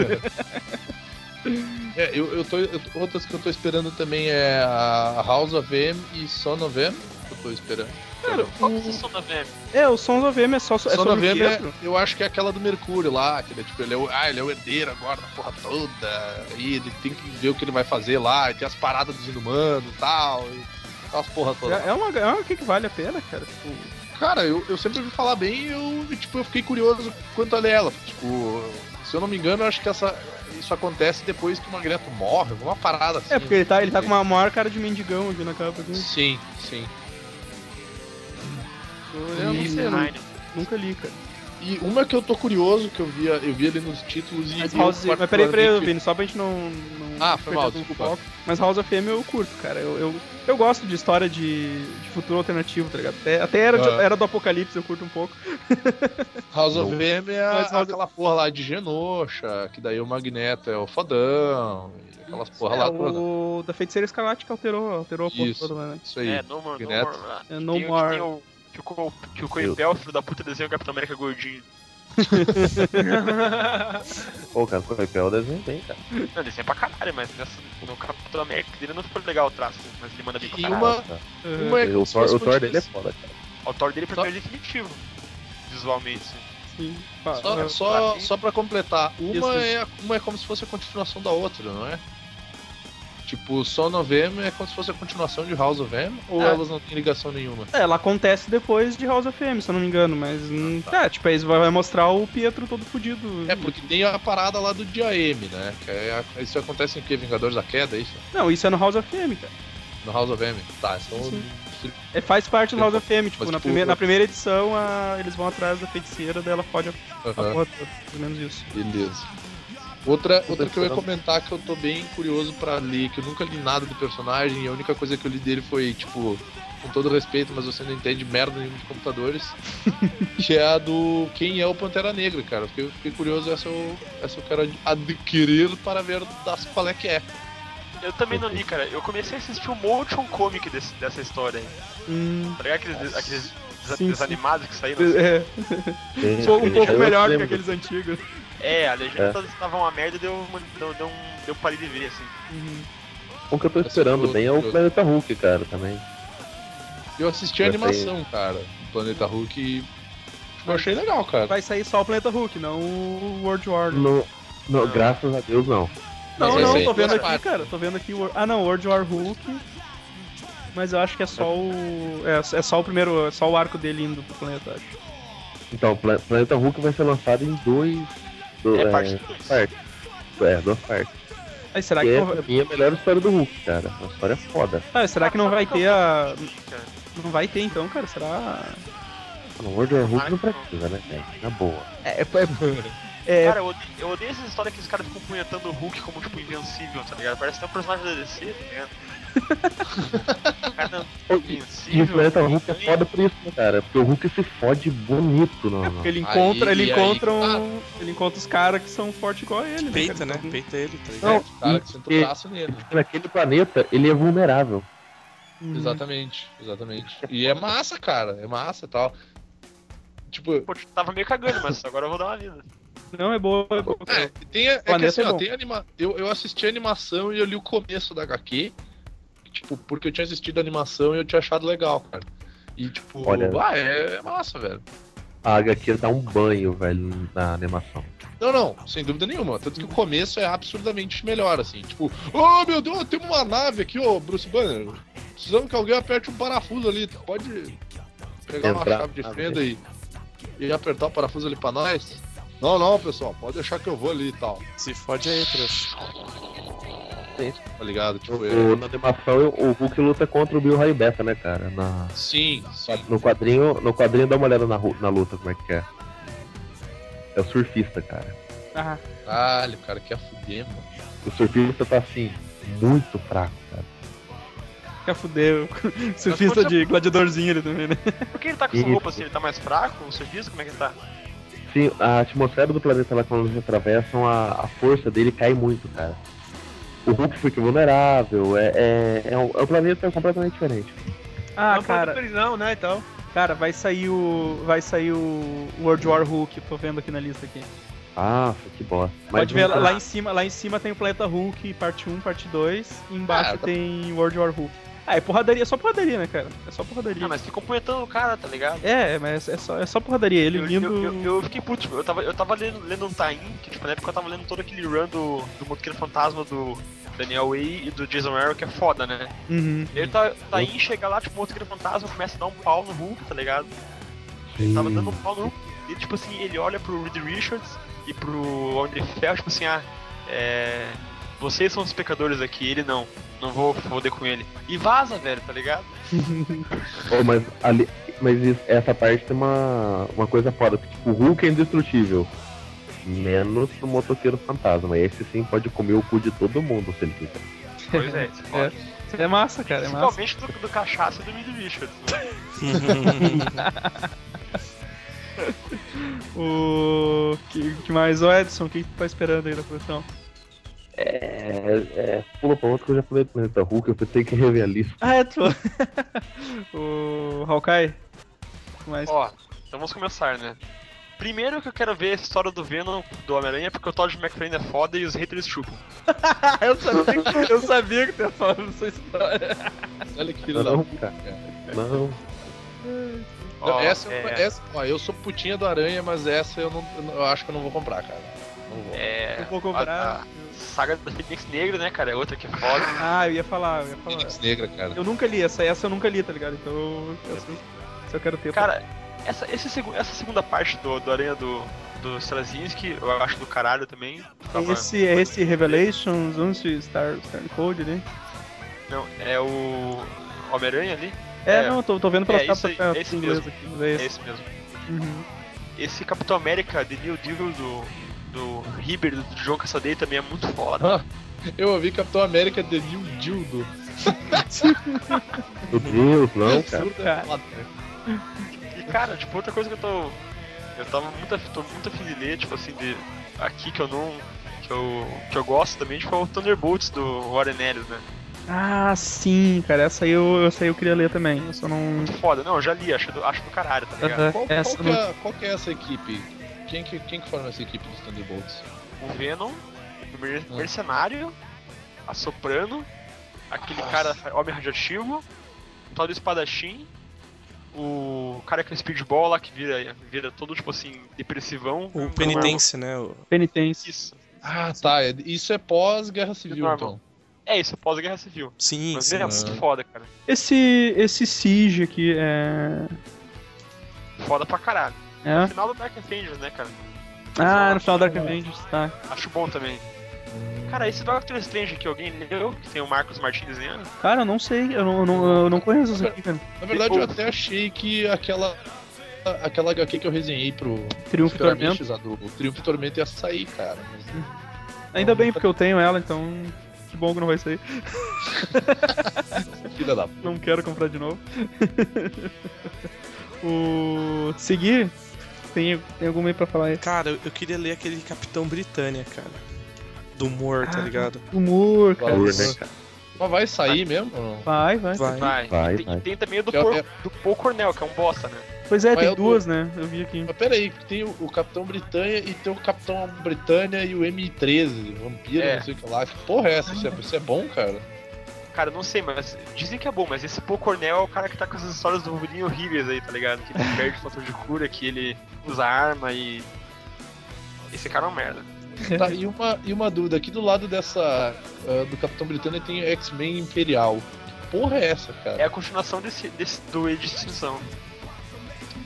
É, eu, eu tô, eu outras que eu tô esperando também é a House of M e Son of M. que Eu tô esperando. Cara, Qual que vocês são da VM? É, o Sons of M é só é Son of o M, é, eu acho que é aquela do Mercúrio lá, que ele é, tipo, ele é, o, ah, ele é o herdeiro agora da porra toda, e ele tem que ver o que ele vai fazer lá, e tem as paradas dos inumanos e tal, e aquelas porra toda. É, é uma, é uma que que vale a pena, cara. Tipo, Cara, eu, eu sempre ouvi falar bem e eu, tipo, eu fiquei curioso quanto a ler ela. Tipo, se eu não me engano, eu acho que essa, isso acontece depois que o Magneto morre, alguma parada assim. é, porque ele tá, ele tá com uma maior cara de mendigão aqui na capa. Assim. Sim, sim. Eu não sei, eu não- nunca li, cara. E uma que eu tô curioso, que eu vi, eu vi ali nos títulos e. Mas, eu House, mas peraí, peraí, Vini, só pra gente não. não Ah, foi mal, desculpa. foco. Mas House of M eu curto, cara. Eu, eu, eu gosto de história de, de futuro alternativo, tá ligado? Até, até era, de- Ah. era do Apocalipse, eu curto um pouco. House of M é Mas aquela porra lá de Genosha, que daí o Magneto é o fodão, e aquelas porra é, lá toda. o da Feiticeira Escarlate que alterou, alterou a porra Isso. toda, né? Isso aí. É, No More, No. More. É, No tem, More. tem o- Que o, que o Coipel, filho da puta, desenha o Capitão América gordinho. Pô, cara, o Coipel desenha bem, cara. Não, desenha pra caralho, mas nessa- no Capitão América dele não ficou legal o traço, mas ele manda bem pra caralho. uma, Tá. uma é O Thor, fosse o Thor dele é foda, cara. O Thor dele é definitivo. Visualmente, sim. Sim. Só, ah, só, pra só pra completar, uma Isso. é, uma é como se fosse a continuação da outra, não é? Tipo, Son of M é como se fosse a continuação de House of M, ou É. elas não têm ligação nenhuma? É, ela acontece depois de House of M, se eu não me engano, mas. hum, É, tipo, aí vai mostrar o Pietro todo fudido. É, porque tem a parada lá do dia M, né? Que é, isso acontece em que? Vingadores da Queda, é isso? Não, isso é no House of M, cara. No House of M. Tá, então. Sim. É, faz parte do House of M, tipo, Mas, na, tipo, primeira, na primeira edição a- eles vão atrás da feiticeira, daí ela pode a, a porra toda, pelo menos isso. Beleza. Outra, outra que eu ia comentar que eu tô bem curioso pra ler, que eu nunca li nada do personagem, e a única coisa que eu li dele foi, tipo, com todo respeito, mas você não entende merda nenhuma de computadores, que é a do Quem é o Pantera Negra, cara. Eu Fiquei, fiquei curioso, essa eu, essa eu quero adquirir para ver das, qual é que é. Eu também não li, cara. Eu comecei a assistir o motion comic desse- dessa história aí. Hum, Tá ligado? Aqueles, aqueles Sim, sim. desanimados que saíram. assim. é, Tem- um pouco, um melhor que aqueles antigos. É, a legenda É. toda estava uma merda, deu, deu, deu, um, deu parei de ver, assim. Uhum. Um que eu tô esperando eu- bem é o Planeta Hulk, cara, também. Eu assisti a animação, cara, do Planeta Hulk e eu achei legal, cara. Vai sair só o Planeta Hulk, não o World War. Não, No, no, Não. graças a Deus, não. não, Mas sair tô vendo aqui, cara. Tô vendo aqui o. Ah, não, World War Hulk. Mas eu acho que é só o. É, é só o primeiro. É só o arco dele indo pro planeta, acho. Então, o Pla- Planeta Hulk vai ser lançado em dois. Do- É, é, parte dois. partes. É, duas partes. Aí, será que que é não vai... mim, a melhor história do Hulk, cara. Uma história foda. Ah, será que não vai ter a... Não vai ter então, cara? Será... No World War Hulk não precisa, né, cara? Na boa. É, é, é, Cara, eu odeio, eu odeio essas histórias que os caras ficam punhetando o Hulk como, tipo, invencível, tá ligado? Parece até um personagem da DC, tá ligado? O E invencível. planeta Hulk é foda por isso, né, cara? Porque o Hulk se fode bonito, não. porque ele encontra, Aí- ele aí- encontra um, ele encontra os caras que são fortes igual a ele, Peita, cara? né? Então, Peita ele, tá ligado? Não, cara que senta o braço nele. Porque naquele planeta ele é vulnerável. uhum. Exatamente, exatamente. E é massa, cara. É massa e tal. Tipo, Pô, tava meio cagando, mas agora eu vou dar uma vida. Não, é boa, é boa. É, tem, é que Planeta assim, é ó, bom. tem anima... eu, eu assisti a animação e eu li o começo da HQ, tipo, porque eu tinha assistido a animação e eu tinha achado legal, cara. E tipo, Olha- ah, é, é massa, velho. A HQ dá um banho, velho, na animação. Não, não, sem dúvida nenhuma. Tanto que o começo é absurdamente melhor, assim. Tipo, oh meu Deus, tem uma nave aqui, ô Bruce Banner. Precisamos que alguém aperte um parafuso ali. Pode pegar uma Entrar chave de fenda e, e apertar o parafuso ali pra nós? Não, não, pessoal, pode deixar que eu vou ali e tal. Se fode aí, trouxa. Tá ligado? Tipo, é... O- na animação, o Hulk luta contra o Bill Raio Beta, né, cara? Na, Sim, sim. no, quadrinho, no quadrinho, dá uma olhada na, na luta, como é que é. É o surfista, cara. Ah, Caralho, cara, quer fuder, mano. O surfista tá assim, muito fraco, cara. quer fuder. o Surfista de gladiadorzinho ele também, né? Por que ele tá com essa roupa assim? Ele tá mais fraco? O serviço? Como é que ele tá? Sim, a atmosfera do planeta lá, quando eles atravessam, a, a força dele cai muito, cara. O Hulk fica vulnerável, é, é, é, um, é um planeta completamente diferente. Ah, não cara, prisão, né, e tal. cara, vai sair o. Vai sair o World War Hulk, tô vendo aqui na lista aqui. Ah, que bosta. Pode ver um- lá em cima, lá em cima tem o Planeta Hulk, parte 1, parte 2, e embaixo Ah, tá- tem World War Hulk. Ah, é porradaria, é só porradaria, né, cara? É só porradaria. Ah, mas ficam punhetando o cara, tá ligado? É, mas é só, é só porradaria. Ele Eu, vindo. eu, eu, eu fiquei puto, tipo, eu tava, eu tava lendo, lendo um Tain, que tipo, na época eu tava lendo todo aquele run do, do Motoqueiro Fantasma do Daniel Way e do Jason Aaron, que é foda, né? Uhum. E aí tá, Tain chega lá, tipo, o Motoqueiro Fantasma começa a dar um pau no Hulk, tá ligado? Ele tava dando um pau no Hulk, e tipo assim, ele olha pro Reed Richards e pro Andre Fell, tipo assim, ah, é... Vocês são os pecadores aqui, ele não. Não vou foder com ele. E vaza, velho, tá ligado? Oh, mas ali, mas isso- essa parte tem uma, uma coisa foda, que tipo, o Hulk é indestrutível. Menos o motoqueiro fantasma. Esse sim pode comer o cu de todo mundo se ele quiser. Pois é, isso é foda. Isso é massa, cara, é massa. Principalmente do, do cachaça e do Reed Richards. né? O. Que, que mais? O Edson, o que, que tu tá esperando aí da produção? É, é, pula pra outro que eu já falei do Planeta Hulk, eu pensei que rever a lista. Ah, é, tu. o Hawkeye? Mais? Ó, então vamos começar, né? Primeiro que eu quero ver a história do Venom do Homem-Aranha, porque o Todd McFarlane é foda e os haters chupam. eu, sabia, que- eu sabia que tu ia falar dessa história. Olha que filho da Não, puta. Não. Ó, essa, é, essa, ó, eu sou putinha do Aranha, mas essa eu não, eu não- eu acho que eu não vou comprar, cara. Não vou. é, Eu vou comprar. A, a saga da Fênix Negra, né, cara? É outra que é foda. Ah, eu ia falar, eu ia falar. Fênix Negra, cara. Eu nunca li, essa, essa eu nunca li, tá ligado? Então eu, eu, eu quero ter. Cara, essa, esse essa segunda parte do, do Aranha do, do Straczynski, eu acho do caralho também. Tava- esse, é esse Revelations, 11 Star, Star Code ali. Não, é o Homem-Aranha ali? É, É. não, tô, tô vendo pelas É, capas esse aí, tá, esse mesmo. aqui, é É esse. esse mesmo. Uhum. Esse Capitão América The New Deal do, do Riber, do John Cassaday também é muito foda. Eu ouvi Capitão América The New Dildo. Meu Deus, não, cara. Cara. é foda. E cara, tipo, outra coisa que eu tô. Eu tava muito, tô muito afim de ler, tipo assim, de. Aqui que eu não. Que eu, que eu gosto também, tipo, é o Thunderbolts do Warren Ellis, né? Ah, sim, cara, essa aí eu, essa aí eu queria ler também. Eu só não. Muito foda. Não, eu já li, acho do, acho do caralho, tá ligado? Qual, essa qual, eu que não- é, qual que é essa equipe? Quem que, quem que forma essa equipe dos Thunderbolts? O Venom, o mer- Hum. Mercenário, a Soprano, aquele Nossa. cara Homem Radioativo, o tal do Espadachim, o cara com speedball lá que vira, vira todo tipo assim, depressivão. O penitência, né? o- Penitência. Isso. Ah, tá. é- Isso é pós-Guerra Civil, Normal. então. É isso, pós-guerra civil. Sim, Mas sim. ele é muito foda, cara. Esse, esse Siege aqui é. Foda pra caralho. É? No final do Dark Avengers, né, cara? Ah, no final Dark Avengers, tá. Acho bom também. Cara, esse Doctor Strange aqui, alguém leu? Que tem o Marcos Martins desenhando? Cara, eu não sei, eu não, eu não, eu não conheço isso aqui, cara. Na verdade, eu até achei que aquela. Aquela HQ que eu resenhei pro Triunfo Tormento. Do Triunfo e Tormento ia sair, cara. Mas- Ainda bem, porque eu tenho ela, então. Que bom que não vai sair. Filha da Não quero comprar de novo. o. Seguir? Tem, tem algum meio pra falar aí? Cara, eu, eu queria ler aquele Capitão Britânia, cara. Do humor, tá Ah, ligado? Humor, cara. Humor, né, Mas vai sair mesmo? ou não? Vai, vai. Vai. Vai. Vai, e, tem, vai. e tem também o do, Eu- Por- eu- do Paul Cornell, que é um bosta, né? Pois é, Mas tem tô- duas, né? Eu vi aqui. Mas pera aí, tem o, o Capitão Britânia e tem o Capitão Britânia e o M13, Vampiro, É. não sei o que lá. Que porra é essa? Isso é, isso é bom, cara? Cara, não sei, mas dizem que é bom, mas esse Paul Cornell é o cara que tá com essas histórias do Wolverine horríveis aí, tá ligado? Que ele perde o fator de cura, que ele usa arma e. Esse cara é uma merda. Tá, e uma, e uma dúvida, aqui do lado dessa. ah, do Capitão Britânia tem X-Men Imperial. Que porra é essa, cara? É a continuação desse, desse do Extinção.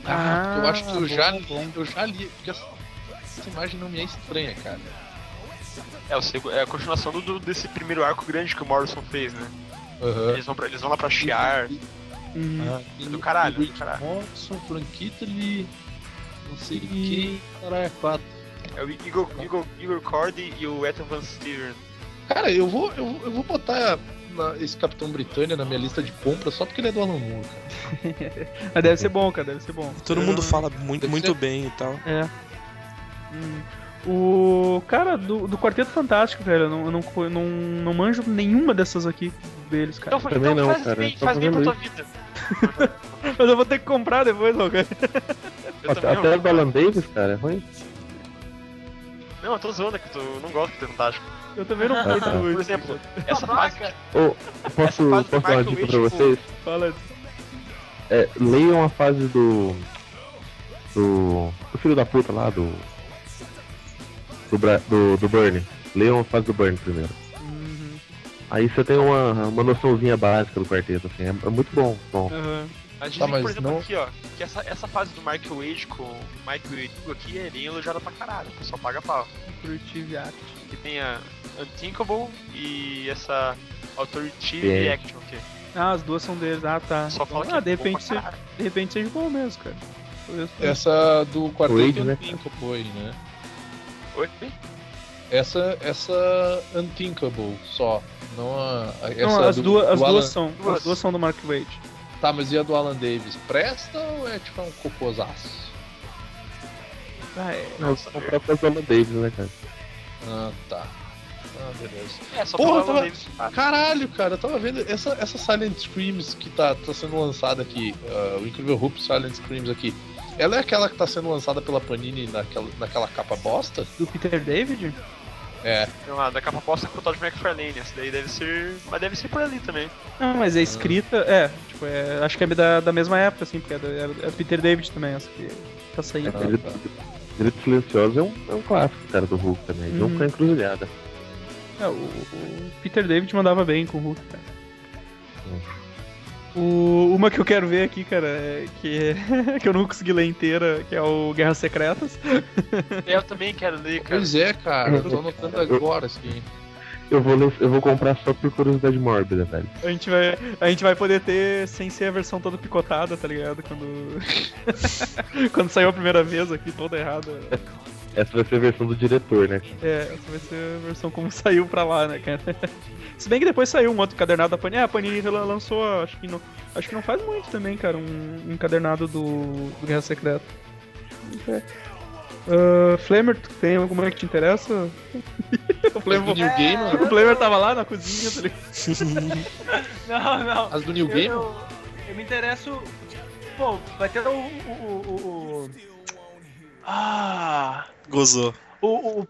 Ah, porque eu acho que eu bom, já bom. li, eu já li, porque essa, essa imagem não me é estranha, cara. É, o é a continuação do, do- desse primeiro arco grande que o Morrison fez, né? Aham. Eles, vão pra, eles vão lá pra Shiar. Uhum. Ah, É do caralho, Rick do caralho. Morrison, Frank Kittley, não sei quem, caralho, quatro. É o Igor, Igor, Igor Cordy e o Ethan Van Steven. Cara, eu vou, eu, eu vou botar na- esse Capitão Britânia na minha lista de compras só porque ele é do Alan Moore, cara. Mas deve ser bom, cara, deve ser bom. Todo mundo fala muito, Deve muito ser- bem e tal. É. Hum. O cara do, do Quarteto Fantástico, velho, eu não, eu não, não, não manjo nenhuma dessas aqui deles, cara. Então, também então não, faz cara, bem, faz bem pra tua vida. Mas eu vou ter que comprar depois. Eu Até, até o do Alan Davis, cara, é ruim. Não, eu tô zoando que eu não gosto de ter fantástico. Eu também não Ah, curto tá. muito. Por exemplo, essa fase. Ô, eu posso, fase posso dar uma dica pra vocês? Fala. É, leiam a fase do. Do. Do filho da puta lá, do. Do, do, do Burn. Leiam a fase do Burn primeiro. Uhum. Aí você tem uma, uma noçãozinha básica do quarteto, assim, é, é muito bom. bom. Mas dizem Tá, mas por exemplo, não- aqui, ó, que essa, essa fase do Michael Wade com o Michael Wade aqui é bem elogiada pra caralho, o pessoal paga pau. Authoritative Act. Que tem a Unthinkable e essa Authoritative É. Action aqui. Ah, as duas são deles. Ah, tá. Só fala que ah, é de bom repente, seja, de repente seja bom mesmo, cara. Essa do Quarteto Wade, né? Unthinkable aí, né? Oi? Essa, essa Unthinkable só. Não a. a- Essa Não, as, do- duas, do as Alan- duas são. duas. As duas são do Mark Wade. Tá, mas e a do Alan Davis? Presta ou é tipo um cocôzaço? Ah, é. Não, são próprias Alan Davis, né, cara? Ah, tá. Ah, beleza. É, só Porra, tava- Davis. Ah, Caralho, cara, eu tava vendo essa, essa Silent Screams que tá, tá sendo lançada aqui, ah, o Incrível Hulk Silent Screams aqui. Ela é aquela que tá sendo lançada pela Panini naquela, naquela capa bosta? Do Peter David? É. Lá, da capa posta com o Todd McFarlane, essa daí deve ser. Mas deve ser por ali também. Não, mas é escrita. É, tipo, é, acho que é da, da mesma época, assim, porque é do, é do Peter David também, essa que tá saindo. Ah, Grito, Grito Silencioso é um, é um clássico, cara, do Hulk também. Junto com a encruzilhada. É, o, o Peter David mandava bem com o Hulk, cara. Hum. O, uma que eu quero ver aqui, cara, é que, que eu não consegui ler inteira, que é o Guerras Secretas. Eu também quero ler, cara. Pois é, cara, eu tô anotando agora, assim. Eu vou, ler- eu vou comprar só por curiosidade mórbida, velho. A gente vai, a gente vai poder ter sem ser a versão toda picotada, tá ligado? Quando quando saiu a primeira vez aqui, toda errada. Essa vai ser a versão do diretor, né? É, essa vai ser a versão como saiu pra lá, né, cara? Se bem que depois saiu um outro encadernado da Panini. Ah, a Panini lançou, acho que não, acho que não faz muito também, cara, um um encadernado do, do Guerra Secreta. É. Uh, Flamer, tem alguma que te interessa? o Flamer, do New Game, o Flamer tava lá na cozinha, tá ligado? Não, não. As do New Eu, Game? eu, eu me interesso. Pô, vai ter o, o, o- o- Ah! Gozou. O. o...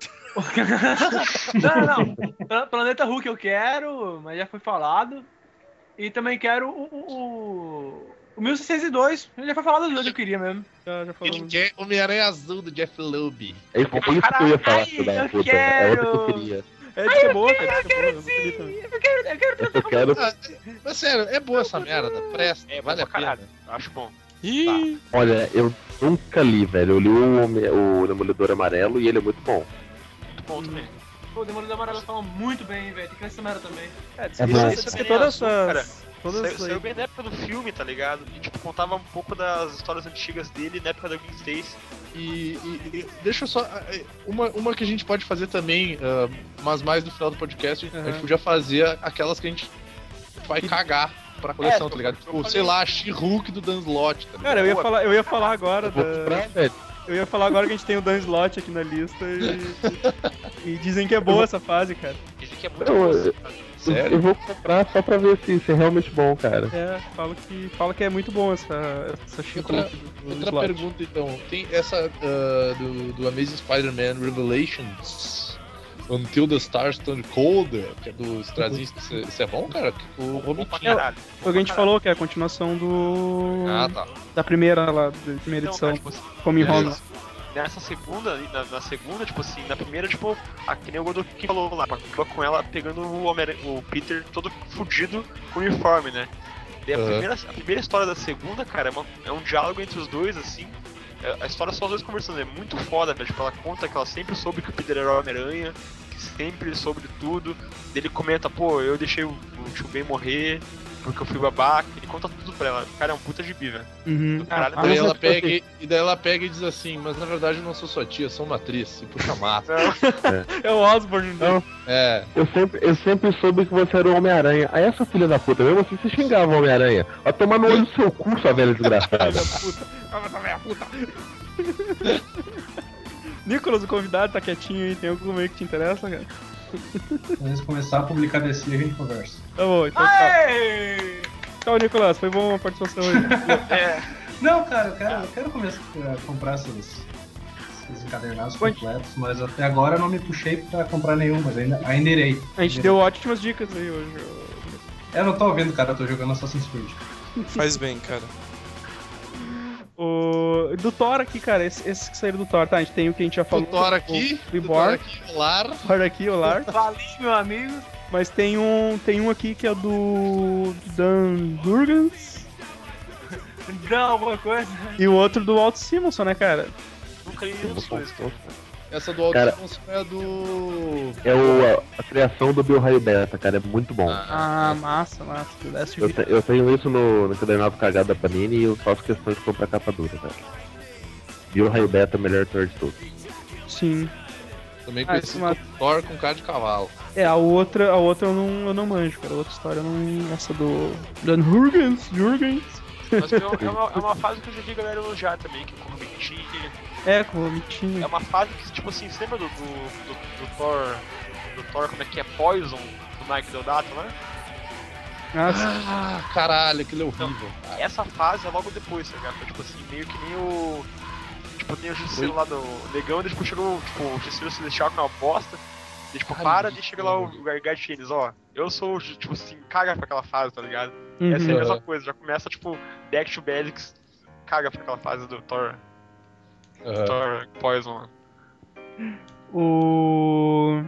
não, não, não. Pla- Planeta Hulk eu quero, mas já foi falado. E também quero o. O, o, o 1602. Já foi falado onde eu queria mesmo. Já, já Ele quer Homem-Aranha Azul do Jeff Loeb. É isso, é isso que eu ia falar, Ai, eu puta. É outra que eu quero. queria. É de ser boa, cara. de ser boa, eu li também. Eu quero, eu quero Essa eu quero. Ah, mas sério, é boa essa merda, presta, É, vale a pra caralho. pena. Acho bom. Ih, Olha, eu nunca li, velho. Eu li o, o Demolidor Amarelo e ele é muito bom. Muito bom também. Pô, o Demolidor Amarelo fala muito bem, velho. Tem que ver essa merda também. É, diz É que todas. Todas Saiu, saiu bem na época do filme, tá ligado? E tipo, contava um pouco das histórias antigas dele na época da Stacy. E, e- e deixa eu só. Uma, uma que a gente pode fazer também, ah, mas mais no final do podcast, a Uhum. gente podia fazer aquelas que a gente vai cagar pra coleção, É, tá ligado? Tipo, sei lá, She-Hulk do Dan Slott, tá ligado? Cara, eu ia Boa. falar, eu ia falar agora da. Eu ia falar agora que a gente tem o Dan Slott aqui na lista e. e dizem que é boa essa fase, cara. Dizem que é muito Eu- bom. eu- cara. Sério? Eu vou comprar só pra ver se, se é realmente bom, cara. É, fala que, fala que é muito bom essa, essa Outra- do, do Outra Slott. pergunta então, tem essa ah, do, do Amazing Spider-Man Revelations Until the Stars Turn Colder, que é do Straczynski, isso é- bom, cara? O caralho. Foi o que a gente falou, que é a continuação do. Ah, tá. Da primeira lá, da primeira Então, edição. cara, tipo assim, Home nessa segunda, na, na segunda, tipo assim, na primeira, tipo, a, que nem o Godoki falou lá, acaba com ela pegando o, Homem o Peter todo fudido com o uniforme, né? E a, Aham. primeira, a primeira história da segunda, cara, é, uma- é um diálogo entre os dois, assim. É- a história só os dois conversando, é muito foda, velho. Tipo, ela conta que ela sempre soube que o Peter era o Homem-Aranha, que sempre soube de tudo. Ele comenta, pô, eu deixei o, o tio Ben morrer porque eu fui babaca. Ele conta tudo pra ela. Cara, é um puta gibi, velho. Uhum. Do caralho. Ah, Daí ela é- pega, e- e daí ela pega e diz assim, mas na verdade eu não sou sua tia, sou uma atriz, e puxa mata. É o Osborne. Não. É, Eu sempre, eu sempre soube que você era o Homem-Aranha. Aí essa filha da puta, mesmo assim, você xingava o Homem-Aranha. Vai tomar no olho do seu cu, sua velha desgraçada. puta. Essa velha puta. Nicolas, o convidado, tá quietinho aí. Tem algum aí que te interessa, cara? Quando eles começar a publicar DC, a gente conversa. Tá bom, então tá. Aê! Tchau, Nicolas. Foi bom a participação aí. É, Não, cara, eu quero, eu quero começar a comprar esses, esses encadernados Pode. completos, mas até agora eu não me puxei pra comprar nenhum, mas ainda, ainda irei. A gente deu ótimas dicas aí hoje. Eu não tô ouvindo, cara, eu tô jogando Assassin's Creed. Faz bem, cara. O... Do Thor aqui, cara, esses esse que saíram do Thor, tá? A gente tem o que a gente já falou. Thor aqui, o o Thor aqui, o Lar. Thor aqui, o Lars. Valeu, meu amigo. Mas tem um, tem um aqui que é do Dan Jurgens Não, alguma coisa. e o outro do Walt Simonson, né, cara? nunca li dois. Essa do Cara- Simonson é do. É o, a, a criação do Bill Raio Beta, cara, é muito bom. Ah, massa, massa. Pudesse Eu, te- eu tenho isso no, no cadernado cagado da Panini e eu faço questão de comprar capa dura, cara. Bill Raio Beta, melhor autor de todos. Sim. Também Ah, conhecido esse como Thor com cara de cavalo. É, a outra, a outra eu não, eu não manjo, cara. A outra história eu não. Essa do. Dan Jurgens, Jurgens. Mas é uma, é uma- é fase que eu já vi a galera elogiar também, que é com o Mitinho. É, com o Mitinho. É uma fase que, tipo assim, você lembra do, do, do, do Thor. Do Thor, como é que é? Poison, do Mike Deodato, né? Nossa, Ah, caralho, aquilo é horrível. cara. Essa fase é logo depois, tá ligado? Foi, tipo assim, meio que nem o. Tipo, tem o Justiceiro lá do Negão, e depois chegou tipo, o Justiceiro Celestial é uma bosta. E tipo, Ai, para gente, e chega lá o Gargate eles, ó. Eu sou, tipo assim, caga pra aquela fase, tá ligado? Uhum. Essa é a mesma Aham. coisa, já começa, tipo, Back to Basics, caga pra aquela fase do Thor, Thor Poison. O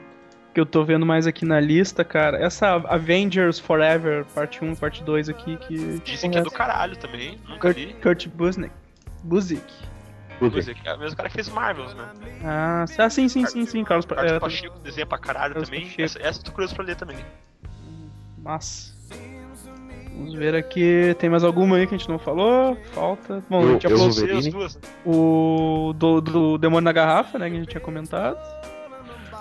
que eu tô vendo mais aqui na lista, cara, essa Avengers Forever, parte 1 e parte 2 aqui, que. Dizem que é do caralho também, nunca Kurt, vi. Kurt Busiek. Busiek. É o mesmo cara que fez Marvels, né? Ah, ah, sim, sim, sim, sim, Carlos. Carlos É, Pacheco desenha pra caralho Carlos também. Essa, essa eu tô curioso pra ler também. Massa. Vamos ver aqui. Tem mais alguma aí que a gente não falou? Falta. Bom, a Eu- gente já eu falou as Wolverine? duas. o do, do Demônio na Garrafa, né? Que a gente tinha comentado.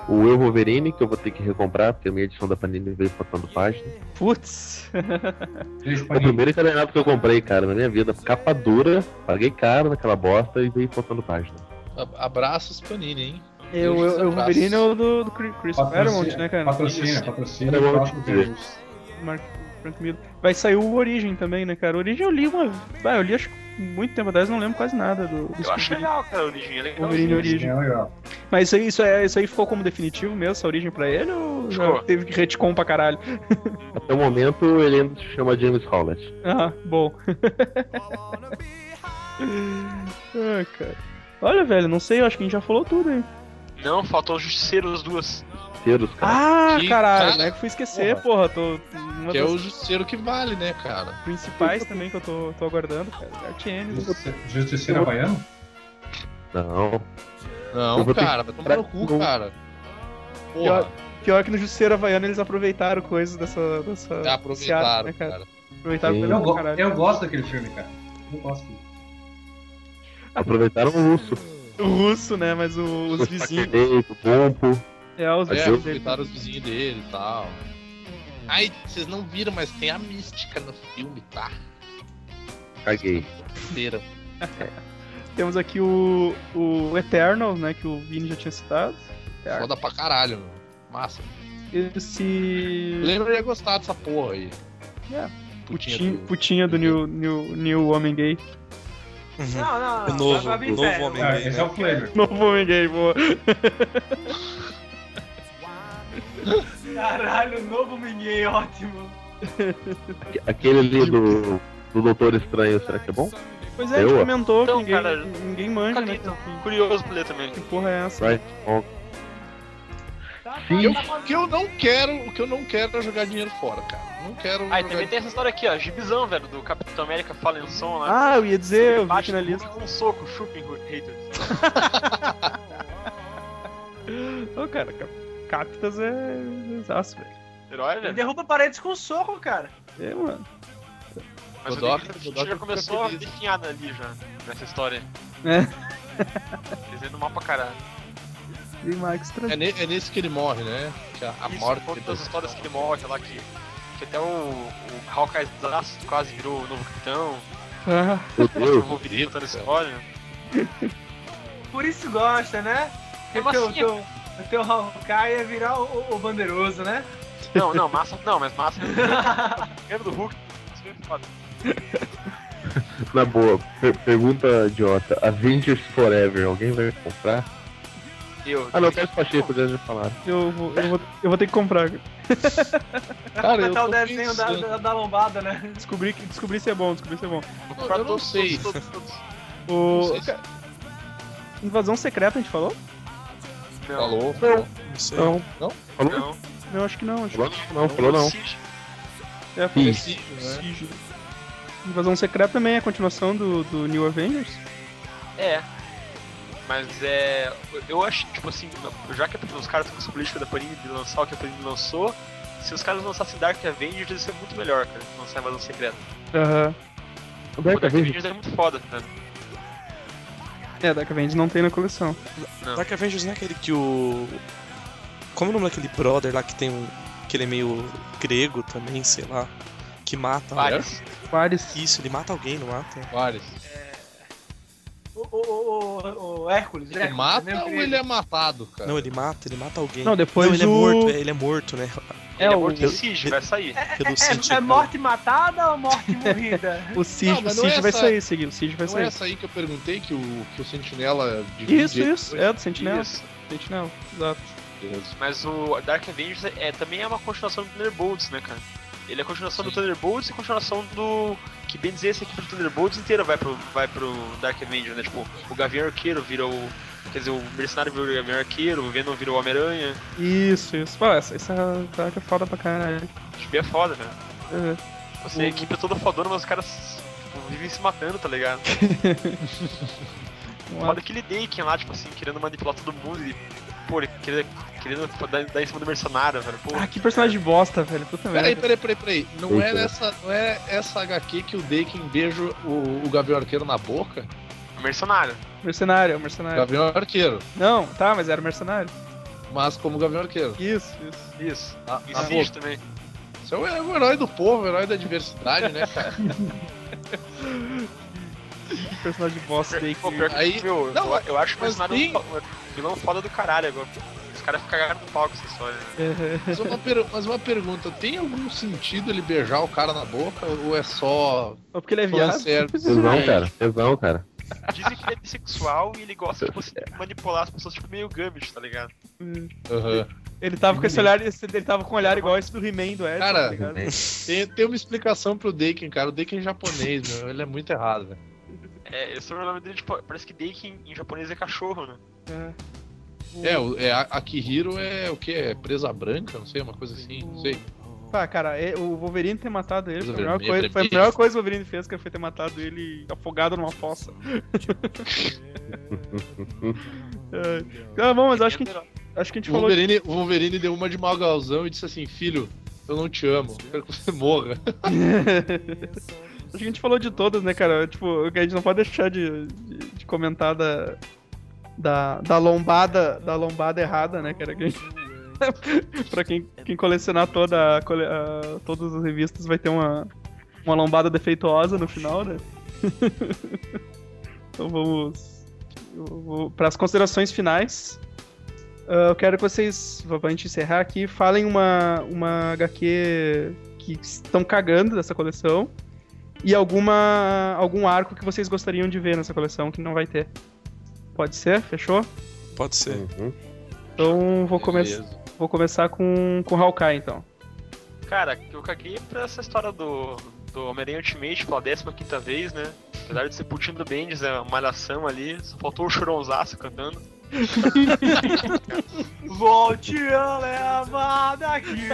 O Eu Wolverine, que eu vou ter que recomprar, porque a minha edição da Panini veio faltando página. Putz. É o primeiro encadernado que eu comprei, cara, na minha vida. Capa dura, paguei caro naquela bosta e veio faltando página. A- Abraços Panini, hein? Eu, eu, eu Wolverine é o do, do Chris Chris Claremont, né, cara? Patrocina, patrocina. Claremont. próximo Deus. Frank Miller. Vai sair o Origem também, né, cara? O Origem eu li uma. Ah, eu li acho que muito tempo atrás, não lembro quase nada do. do Eu acho legal, cara, a origem é legal. Wolverine Origem. É legal. Mas isso aí, isso, é, isso aí ficou como definitivo mesmo, essa origem pra ele? Ou já teve que retcon pra caralho? Até o momento ele ainda se chama James Howlett. Ah, bom. ah, cara. Olha, velho, não sei, eu acho que a gente já falou tudo aí. Não, faltou o Justiceiro as duas. Inteiros, cara. Ah, Que caralho, cara- como é que eu fui esquecer, porra? Tô. Uma Que é o justiceiro que vale, né, cara? principais também que eu tô, tô aguardando, cara. Artienes. Justice- Justiceiro Havaiano? Não. Não, cara, vai tomar no cu, cara. Porra, Pior que no Jusceiro Havaiano eles aproveitaram coisas dessa. dessa já aproveitaram, né, cara. Aproveitaram Sim. coisa Eu, go- eu gosto daquele filme, cara. Eu gosto. Aproveitaram o urso. O russo, né? Mas o- os O vizinhos. O Pompo. É, os É, vizinhos dele. aproveitaram os vizinhos dele e tal. Ai, vocês não viram, mas tem a mística no filme, tá? Caguei. Inteira. Temos aqui o, o Eternal, né? Que o Vini já tinha citado. Eternal. Foda pra caralho, meu. Massa. Esse. Lembra ia gostar dessa porra aí. É, Putinha Putinha, do- putinha do New, new, new Homem Gay. Uhum. Não, não, O não. novo- vai vir novo homem vai. Ah, gay, esse né? é o flavor. Novo Homem Gay, boa. Caralho, novo ninguém, ótimo. Aquele ali do, do Doutor Estranho, será que é bom? Pois é, a gente comentou Então, que ninguém, cara, ninguém manja, né? Curioso pra ler também. que porra é essa? Right. Tá, Sim. O que eu não quero, o que eu não quero é jogar dinheiro fora, cara. Não quero. Ah, e também tem essa história aqui, ó. Gibizão, velho, do Capitão América Fallen Som lá. Ah, eu ia dizer, eu vi aqui na lista. Com um soco, chupem haters. Ô, cara, Cap- Captas é. Exaço, velho. Herói, Ele derruba paredes com soco, cara. É, mano. Mas o David já começou a definhar ali já, nessa história. É. Dizendo mal pra caralho. E Max É, ne- é nesse que ele morre, né? Que a, a Isso, morte. dele. das histórias que ele morre lá, que, que até o, o Hawkeye Zaço quase virou o novo capitão. Ah, Meu O. Wolverine a história. Por isso gosta, né? É Porque o massinha. teu, o teu Hawkeye é virar o, o bandeiroso, né? Não, não, massa. Não, mas massa. Lembra do Hulk? Na boa, per- pergunta idiota. Avengers Forever, alguém vai comprar? Eu. Ah não, Teste Pacheco, já já falaram. eu, vou, eu, vou, eu vou ter que comprar. Cara, eu Botar o desenho da, da, da lombada, né? Descobri, que- descobri se é bom, descobri se é bom. Vou Não, comprar eu não todos, sei. O. Não sei se- ca- Invasão secreta a gente falou? Não, Falou. Não sei. Não. Não? Falou? não. Não, acho que não. Acho Falou? Não, falou não. Que é, falou Sim. Siege. Invasão secreta também é a continuação do, do New Avengers. É. Mas é. Eu acho, tipo assim, já que os caras estão com essa política da Panini de lançar o que a Panini lançou, se os caras lançassem Dark Avengers, ia ser muito melhor, cara. Lançar Invasão Secreta. Aham. O O Dark Dark Avengers Avengers é muito foda, cara. É, Dark Avengers não tem na coleção. Não. Dark Avengers não é aquele que o. Como é o nome daquele brother lá que tem um. que ele é meio grego também, sei lá. Que mata. Vários. Vários. Isso, ele mata alguém, não mata? Vários. O, o, o, o, o Hércules. Ele Hércules, mata né? ou ele é matado, cara? Não, ele mata, ele mata alguém. Não, depois ele é o- morto, é, ele é morto, né? É, Ele é o, morto em Siege, vai sair. Pelo É, City, é morte matada ou morte morrida? o Siege, Não, o não é vai essa- sair, seguir. O Siege vai Não é sair. essa aí que eu perguntei que o, que o Sentinela divide Isso, ele isso. É, do Sentinela. Isso. Sentinela, exato. Mas o Dark Avengers é, também é uma continuação do Thunderbolts, né, cara? Ele é a continuação do Thunderbolts e continuação do. Que bem dizer, essa equipe do Thunderbolts inteira vai pro, vai pro Dark Avengers, né? Tipo, o Gavião Arqueiro vira o. Quer dizer, o Mercenário vira o Gavião Arqueiro, o Venom vira o Homem-Aranha. Isso, isso. Pô, essa, essa caraca é foda pra caralho. Tipo, é foda, velho. Uhum. Você, a equipe é toda fodona, mas os caras tipo, vivem se matando, tá ligado? Foda aquele Daken lá, tipo assim, querendo manipular todo mundo e. Pô, ele querendo, querendo dar, dar em cima do mercenário, velho. Pô, Ah, que personagem bosta, velho. Puta Peraí, merda. peraí, peraí, peraí. Não é, nessa, não é essa HQ que o Daken beija o, o Gavião Arqueiro na boca? mercenário. Mercenário, é o mercenário. Gavião Arqueiro. Não, tá, mas era mercenário. Mas como Gavião Arqueiro. Isso, isso. Isso. E na Siege boca. também. Você é o, é o herói do povo, o herói da diversidade, né, cara? Que personagem bosta aí. Pô, pior que, Aí- meu, não, eu, eu acho o um fo- um vilão foda do caralho agora. Os caras cagaram no pau com essa história. Né? Mas uma, per- mas uma pergunta, tem algum sentido ele beijar o cara na boca ou é só Só porque ele é viado. fanservice? Tesão, cara. Tesão, cara. Dizem que ele é bissexual e ele gosta de você manipular as pessoas, tipo meio Gambit, tá ligado? Aham. Ele tava com esse olhar, ele tava com um olhar igual esse do He-Man do Ed, Cara, tá? Tem, tem uma explicação pro Daken, cara. O Daken é japonês, meu. Ele é muito errado, velho. É, esse é o nome dele, tipo, parece que Daken em japonês é cachorro, né? É. É, o, é a Akihiro é o que? É presa branca? Não sei, uma coisa assim, não sei. Pá, cara, é- o Wolverine ter matado ele foi a, Coisa melhor vermelha, coisa, foi a melhor coisa que o Wolverine fez, que foi ter matado ele afogado numa fossa. É. Ah, bom, mas acho que, a gente- Acho que a gente O falou. Wolverine, o Wolverine deu uma de malgalzão e disse assim: Filho, eu não te amo, eu quero que você morra. A gente falou de todas, né, cara? Tipo, a gente não pode deixar de, de, de comentar da, da, da lombada da lombada errada, né, cara? Que gente- pra quem, quem colecionar toda a a- todas as revistas vai ter uma, uma lombada defeituosa no final, né? então vamos para as considerações finais. Ah, eu quero que vocês, pra gente encerrar aqui, falem uma, uma HQ que estão cagando dessa coleção e alguma algum arco que vocês gostariam de ver nessa coleção que não vai ter. Pode ser? Fechou? Pode ser. Uhum. Então vou, come vou começar com, com Hawkeye, então. Cara, eu caguei pra essa história do, do Homem-Aranha Ultimate pela 15 vez, né? Apesar de ser putinho do Bendis, é uma malhação ali, só faltou o chorãozaço cantando. Vou te levar daqui.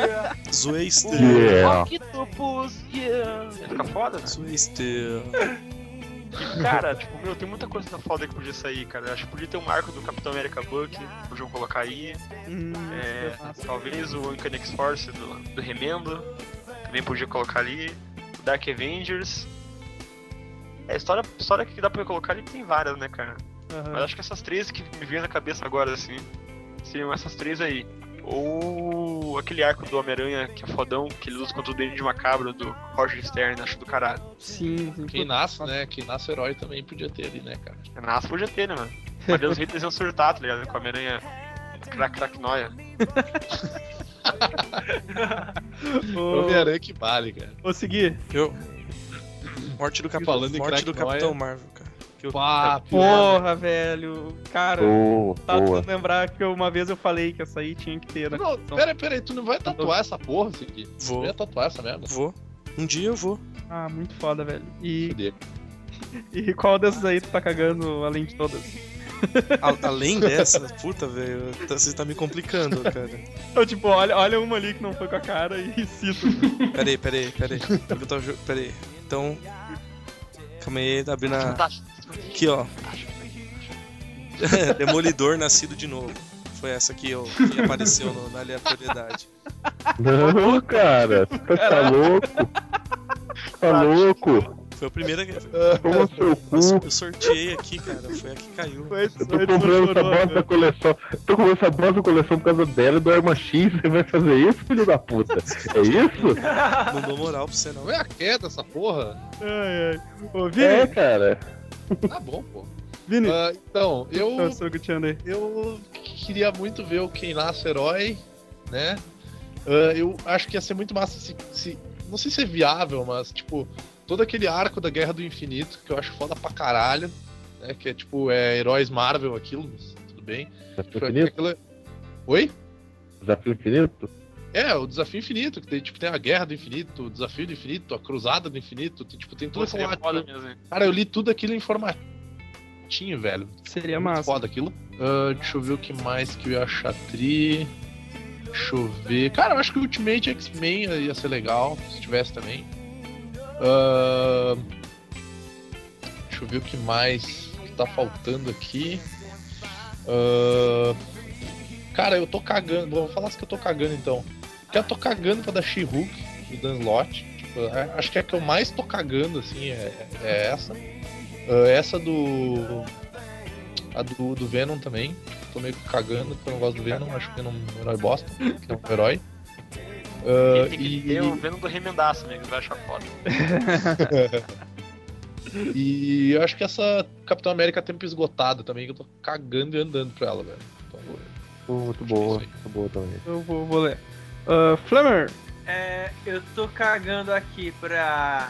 Zoeister. Yeah. Octopus, yeah. Ia ficar foda. E, cara, tipo, meu, tem muita coisa foda que podia sair, cara. Eu acho que podia ter um arco do Capitão América Buck, podiam colocar aí. Hum, É, talvez o Uncanny X-Force do, do Remendo, também podia colocar ali. O Dark Avengers. É, história, história que dá pra colocar ali tem várias, né, cara? Aham. Mas acho que essas três que me vêm na cabeça agora, assim, seriam essas três aí. Ou aquele arco do Homem-Aranha, que é fodão, que ele luta contra o Duende Macabro do Roger Stern, acho do caralho. Sim, sim. Quem nasce, né? Quem nasce herói também podia ter ali, né, cara? Nasce podia ter, né, mano? Mas Deus Hitler iam surtar, tá ligado? Com o Homem-Aranha crack crack noia. Homem-Aranha que vale, cara. Vou seguir. Eu. Morte do, em Morte crack do. Capitão Marvel, cara. Que eu- Pá, Porra, velho. Cara, Boa, tá boa. tentando lembrar que uma vez eu falei que essa aí tinha que ter, né? Não, pera, pera aí, tu não vai tatuar essa porra? Tu Vou. ia tatuar essa merda? Vou. Um dia eu vou. Ah, muito foda, velho. E, Fudeu. e qual dessas aí tu tá cagando além de todas? A- além dessa, puta, velho, tá- você tá me complicando, cara. Então, tipo, olha, olha uma ali que não foi com a cara e cito. Peraí, peraí, peraí. Eu tava Peraí. Então. Calma aí, tá abrindo a. Aqui, ó. Demolidor nascido de novo. Foi essa aqui, ó, que apareceu no- na aleatoriedade. Não, cara. Tá, tá louco? Tá louco? Foi a primeira que. Toma seu Eu, cu. eu sorteei aqui, cara. Foi a que caiu. Foi, Eu tô comprando essa bosta da coleção. Tô comprando essa bosta da coleção por causa dela e do Arma X. Você vai fazer isso, filho da puta? É isso? Não dou moral pra você, não. Não é a queda essa porra? Ai, ai. Ô, Vini, É, cara. Tá bom, pô. Vini. Ah, então, eu, Eu queria muito ver o Quem Nasce Herói, né? Ah, eu acho que ia ser muito massa se, se- Não sei se é viável, mas, tipo, todo aquele arco da Guerra do Infinito, que eu acho foda pra caralho, né? Que é tipo, é heróis Marvel aquilo, mas tudo bem. Desafio Tipo, infinito? aquilo- Oi? Desafio infinito? É, o desafio infinito, que tem, tipo, tem a guerra do infinito, o desafio do infinito, a cruzada do infinito, tem, tipo, tem tudo aquilo hein? Cara, eu li tudo aquilo em formatinho, velho. Seria Muito massa. foda aquilo. Ah, deixa eu ver o que mais que eu ia achar tri. Deixa eu ver. Cara, eu acho que o Ultimate X-Men ia ser legal, se tivesse também. Ah, deixa eu ver o que mais que tá faltando aqui. Ah, cara, eu tô cagando. Vou falar assim que eu tô cagando então. Que eu tô cagando pra da She-Hulk, do Dan Slott. Tipo, é- acho que é a que eu mais tô cagando, assim, é, é essa. Ah, essa do. A do, do Venom também. Tô meio que cagando porque eu não gosto do Venom. Acho que Venom é um herói bosta. Que é um herói. Ah, Ele tem que ter o Venom do Remendaço, amigo, vai achar foda. E eu acho que essa Capitão América tempo esgotado também, que eu tô cagando e andando pra ela, velho. Então, muito boa. Muito boa também. Eu vou, vou ler. Ah, Flamer, É, eu tô cagando aqui pra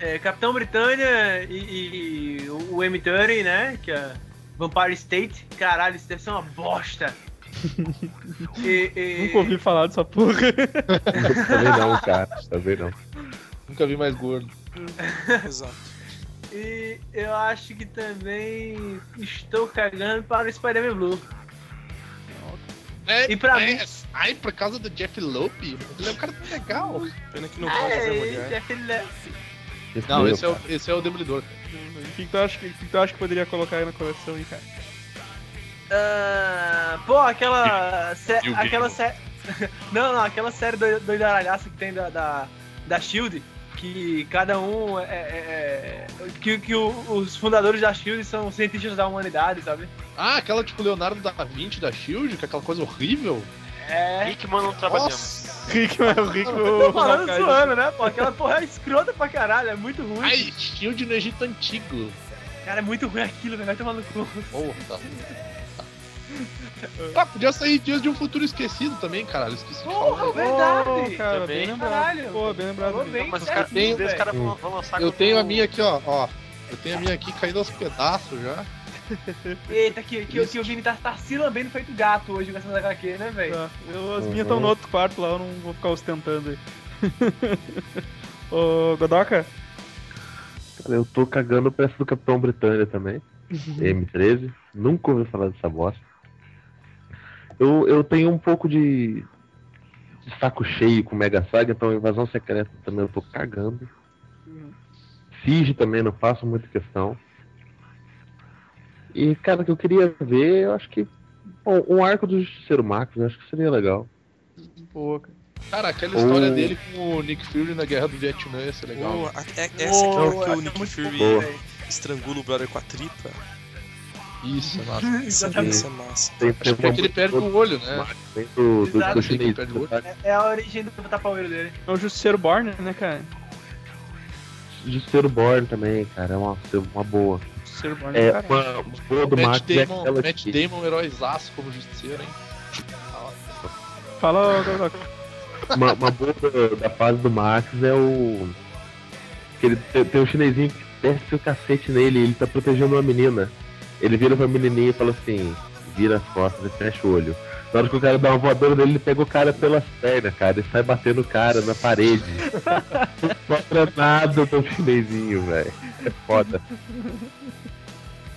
é, Capitão Britânia e, e o M30, né? Que é Vampire State. Caralho, isso deve ser uma bosta. E- e- nunca ouvi falar dessa porra. Também não, cara. Também não. Nunca vi mais gordo. Exato. E eu acho que também estou cagando para o Spider-Man Blue. É, E pra é, mim- Ai, por causa do Jeff Lope? Ele é um cara tão legal. Pena que não pode ver mulher. Jeff. Esse Não, esse é, o, esse é o Demolidor. O que, que tu acha que, o que tu acha que poderia colocar aí na coleção, hein, cara? Ah, pô, aquela. sé- aquela série. não, não, aquela série do, do Aralhaça que tem da, da, da Shield, que cada um é. é- é- que que o- os fundadores da Shield são cientistas da humanidade, sabe? Ah, aquela tipo Leonardo da Vinci da Shield, que é aquela coisa horrível. É. Rickman não trabalhamos. Nossa! Rick, o Rick, Tô falando Hawkeye. zoando, né? Pô, aquela porra é escrota pra caralho, é muito ruim. Ai, Shield no Egito Antigo. Cara, é muito ruim aquilo, velho. Vai tomar no cu. Porra. Ah, podia sair Dias de um Futuro Esquecido também, caralho. Esqueci de Porra, falar. verdade. Oh, cara, bem lembrado. Caralho. Pô, bem lembrado. Falou bem, Mas velho. os caras vão, vão lançar Eu tenho o- a minha aqui, ó, ó. Eu tenho a minha aqui caindo aos pedaços já. Eita, que, que, que o Vini tá, tá se lambendo feito gato hoje com essa HQ, né, velho? Tá, eu- as Uhum. minhas estão no outro quarto lá, eu não vou ficar ostentando aí. Ô, Godoka, Cara, eu tô cagando peça do Capitão Britânia também. M13. Nunca ouvi falar dessa bosta. Eu, eu tenho um pouco de, de saco cheio com Mega Saga, então Invasão Secreta também eu tô cagando. Siege também não faço muita questão. E, cara, o que eu queria ver, eu acho que. bom, um arco do Justiceiro Max, eu acho que seria legal. boa, cara. Cara, aquela história Oh. dele com o Nick Fury na Guerra do Vietnã ia ser legal. Pô, a- é- essa Pô, aqui que o é Nick Fury estrangula o brother com a tripa. Isso, nossa. Isso, Exatamente. isso é massa. Tem, Acho que é que ele perde o olho, né? Tem do, do, Exato. do chinês. É, é a origem do tapa-olho dele. É o Justiceiro Born, né, cara? Justiceiro Born também, cara, é uma, uma boa. Justiceiro Born, É, cara. uma, uma boa do Matt Max é Damon, aquela Matt que- Damon, heróizaço como justiceiro, hein? Fala, ô, Godoka. uma, uma boa da, da fase do Max é o. Que ele tem, tem um chinesinho que desce o cacete nele e ele tá protegendo uma menina. Ele vira pra menininha e fala assim: vira as costas e fecha o olho. Na hora que o cara dá uma voadora nele, ele pega o cara pelas pernas, cara, e sai batendo o cara na parede. Não nada do chinesinho, velho. É foda.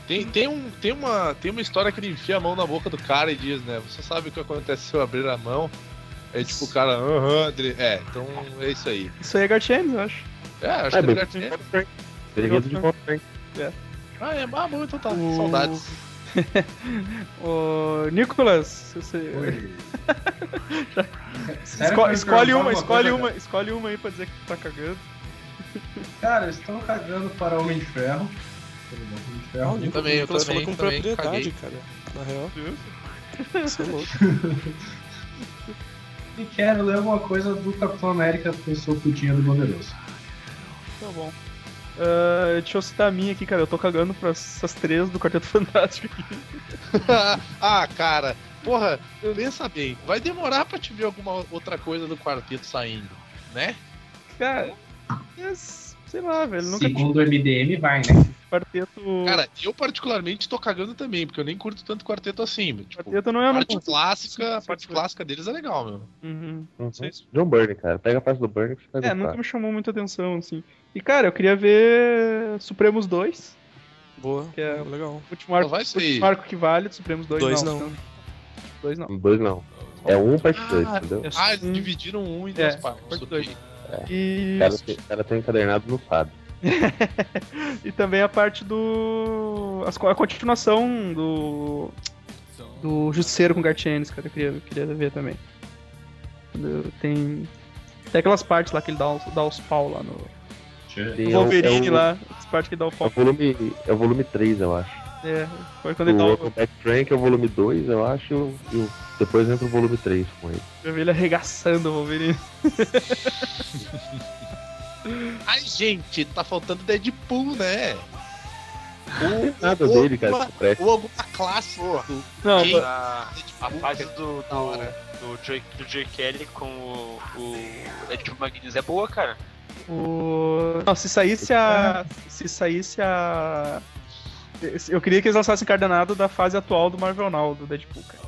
Tem, tem, um, tem, uma, tem uma história que ele enfia a mão na boca do cara e diz, né? Você sabe o que acontece se eu abrir a mão? Aí tipo o cara, aham, André. É, então é isso aí. Isso aí é Gartienes, eu acho. É, acho É, que tinha. Perigoso de volta, hein? Ah, é, ah, bom, então tá. O- Saudades. Ô, Nicolas, você... Esco- escolhe uma, escolhe uma, escolhe uma aí pra dizer que tu tá cagando. Cara, eu estou cagando para Homem de Ferro. Homem de Ferro. o Nicolas também, eu Nicolas também, falou com também, propriedade, caguei. cara. Na real. Isso é louco. E quero ler alguma coisa do Capitão América, porque eu sou putinha do Poderoso. Tá bom. Ah, deixa eu citar a minha aqui, cara. Eu tô cagando pra essas três do Quarteto Fantástico aqui. ah, cara. Porra, pensa bem. Vai demorar pra te ver alguma outra coisa do quarteto saindo, né? Cara, é, sei lá, velho. Nunca Segundo o MDM, vai, né? quarteto. Cara, eu particularmente tô cagando também, porque eu nem curto tanto quarteto assim. Tipo, quarteto não é a parte clássica, a parte clássica deles é legal, meu. Uhum. Uhum. Sei se- John Byrne, cara. Pega a parte do Byrne que você vai É, gostar. nunca me chamou muita atenção, assim. E, cara, eu queria ver Supremos 2, Boa. que é o Legal. último arco, vai o ser- último arco que vale, Supremos 2 Dois não. não. então, Dois não. Dois não. É um parte dois, Ah, entendeu? É Ah, eles dividiram um em É, duas partes. parte dois. E, O cara, tem, o cara encadernado no sabe. e também a parte do. a continuação do. Do Justiceiro com Gartienes, cara. Eu queria, eu queria ver também. Tem. Tem aquelas partes lá que ele dá, os- dá os pau lá no. Tem- no é o- Wolverine é o- lá. As partes que dá o É o pau. volume, é o volume 3, eu acho. É, foi quando ele dá O o. Welcome Back Frank é o volume 2, eu acho, e o- depois entra o volume 3 com ele. Eu vi ele arregaçando o Wolverine. Ai, gente, tá faltando Deadpool, né? Ou, Nada ou dele, cara. Ou alguma classe do Não, Quem? A, a fase do, do, hora. do, Joy, do Joy Kelly com o, o Deadpool Magnus é boa, cara. O... Não, se saísse a. Se saísse a. Eu queria que eles lançassem encardenado da fase atual do Marvel Now, do Deadpool, cara.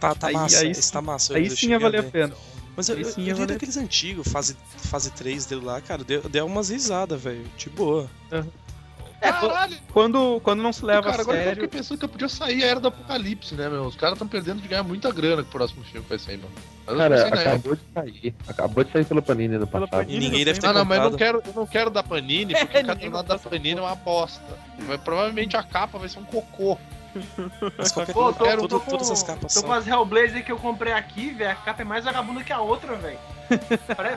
Tá, tá Aí- massa. aí esse tá massa. eu- Aí eu sim ia valer a pena. Mas eu, aí eu, sim eu vi valer- daqueles antigos, fase, fase 3 dele lá, cara, deu, deu umas risadas, velho. De boa. É, qu- Caralho, quando, quando não se leva cara, a agora que eu sério. fiquei pensando que podia sair a Era do Apocalipse, né, meu? Os caras estão perdendo de ganhar muita grana com o próximo filme que vai sair, mano. Eu Cara, época. acabou de sair. Acabou de sair pela Panini no Pela passado. Panini. Ninguém deve ter Não, não, mas eu não quero, eu não quero da Panini, porque É, o cadernado da Panini é uma bosta. Vai, provavelmente a capa vai ser um cocô. Mas qualquer Pô, tô, coisa, tô, tudo- com, todas as capas tô são. com as Hellblazer que eu comprei aqui, velho. A capa é mais vagabunda que a outra, velho.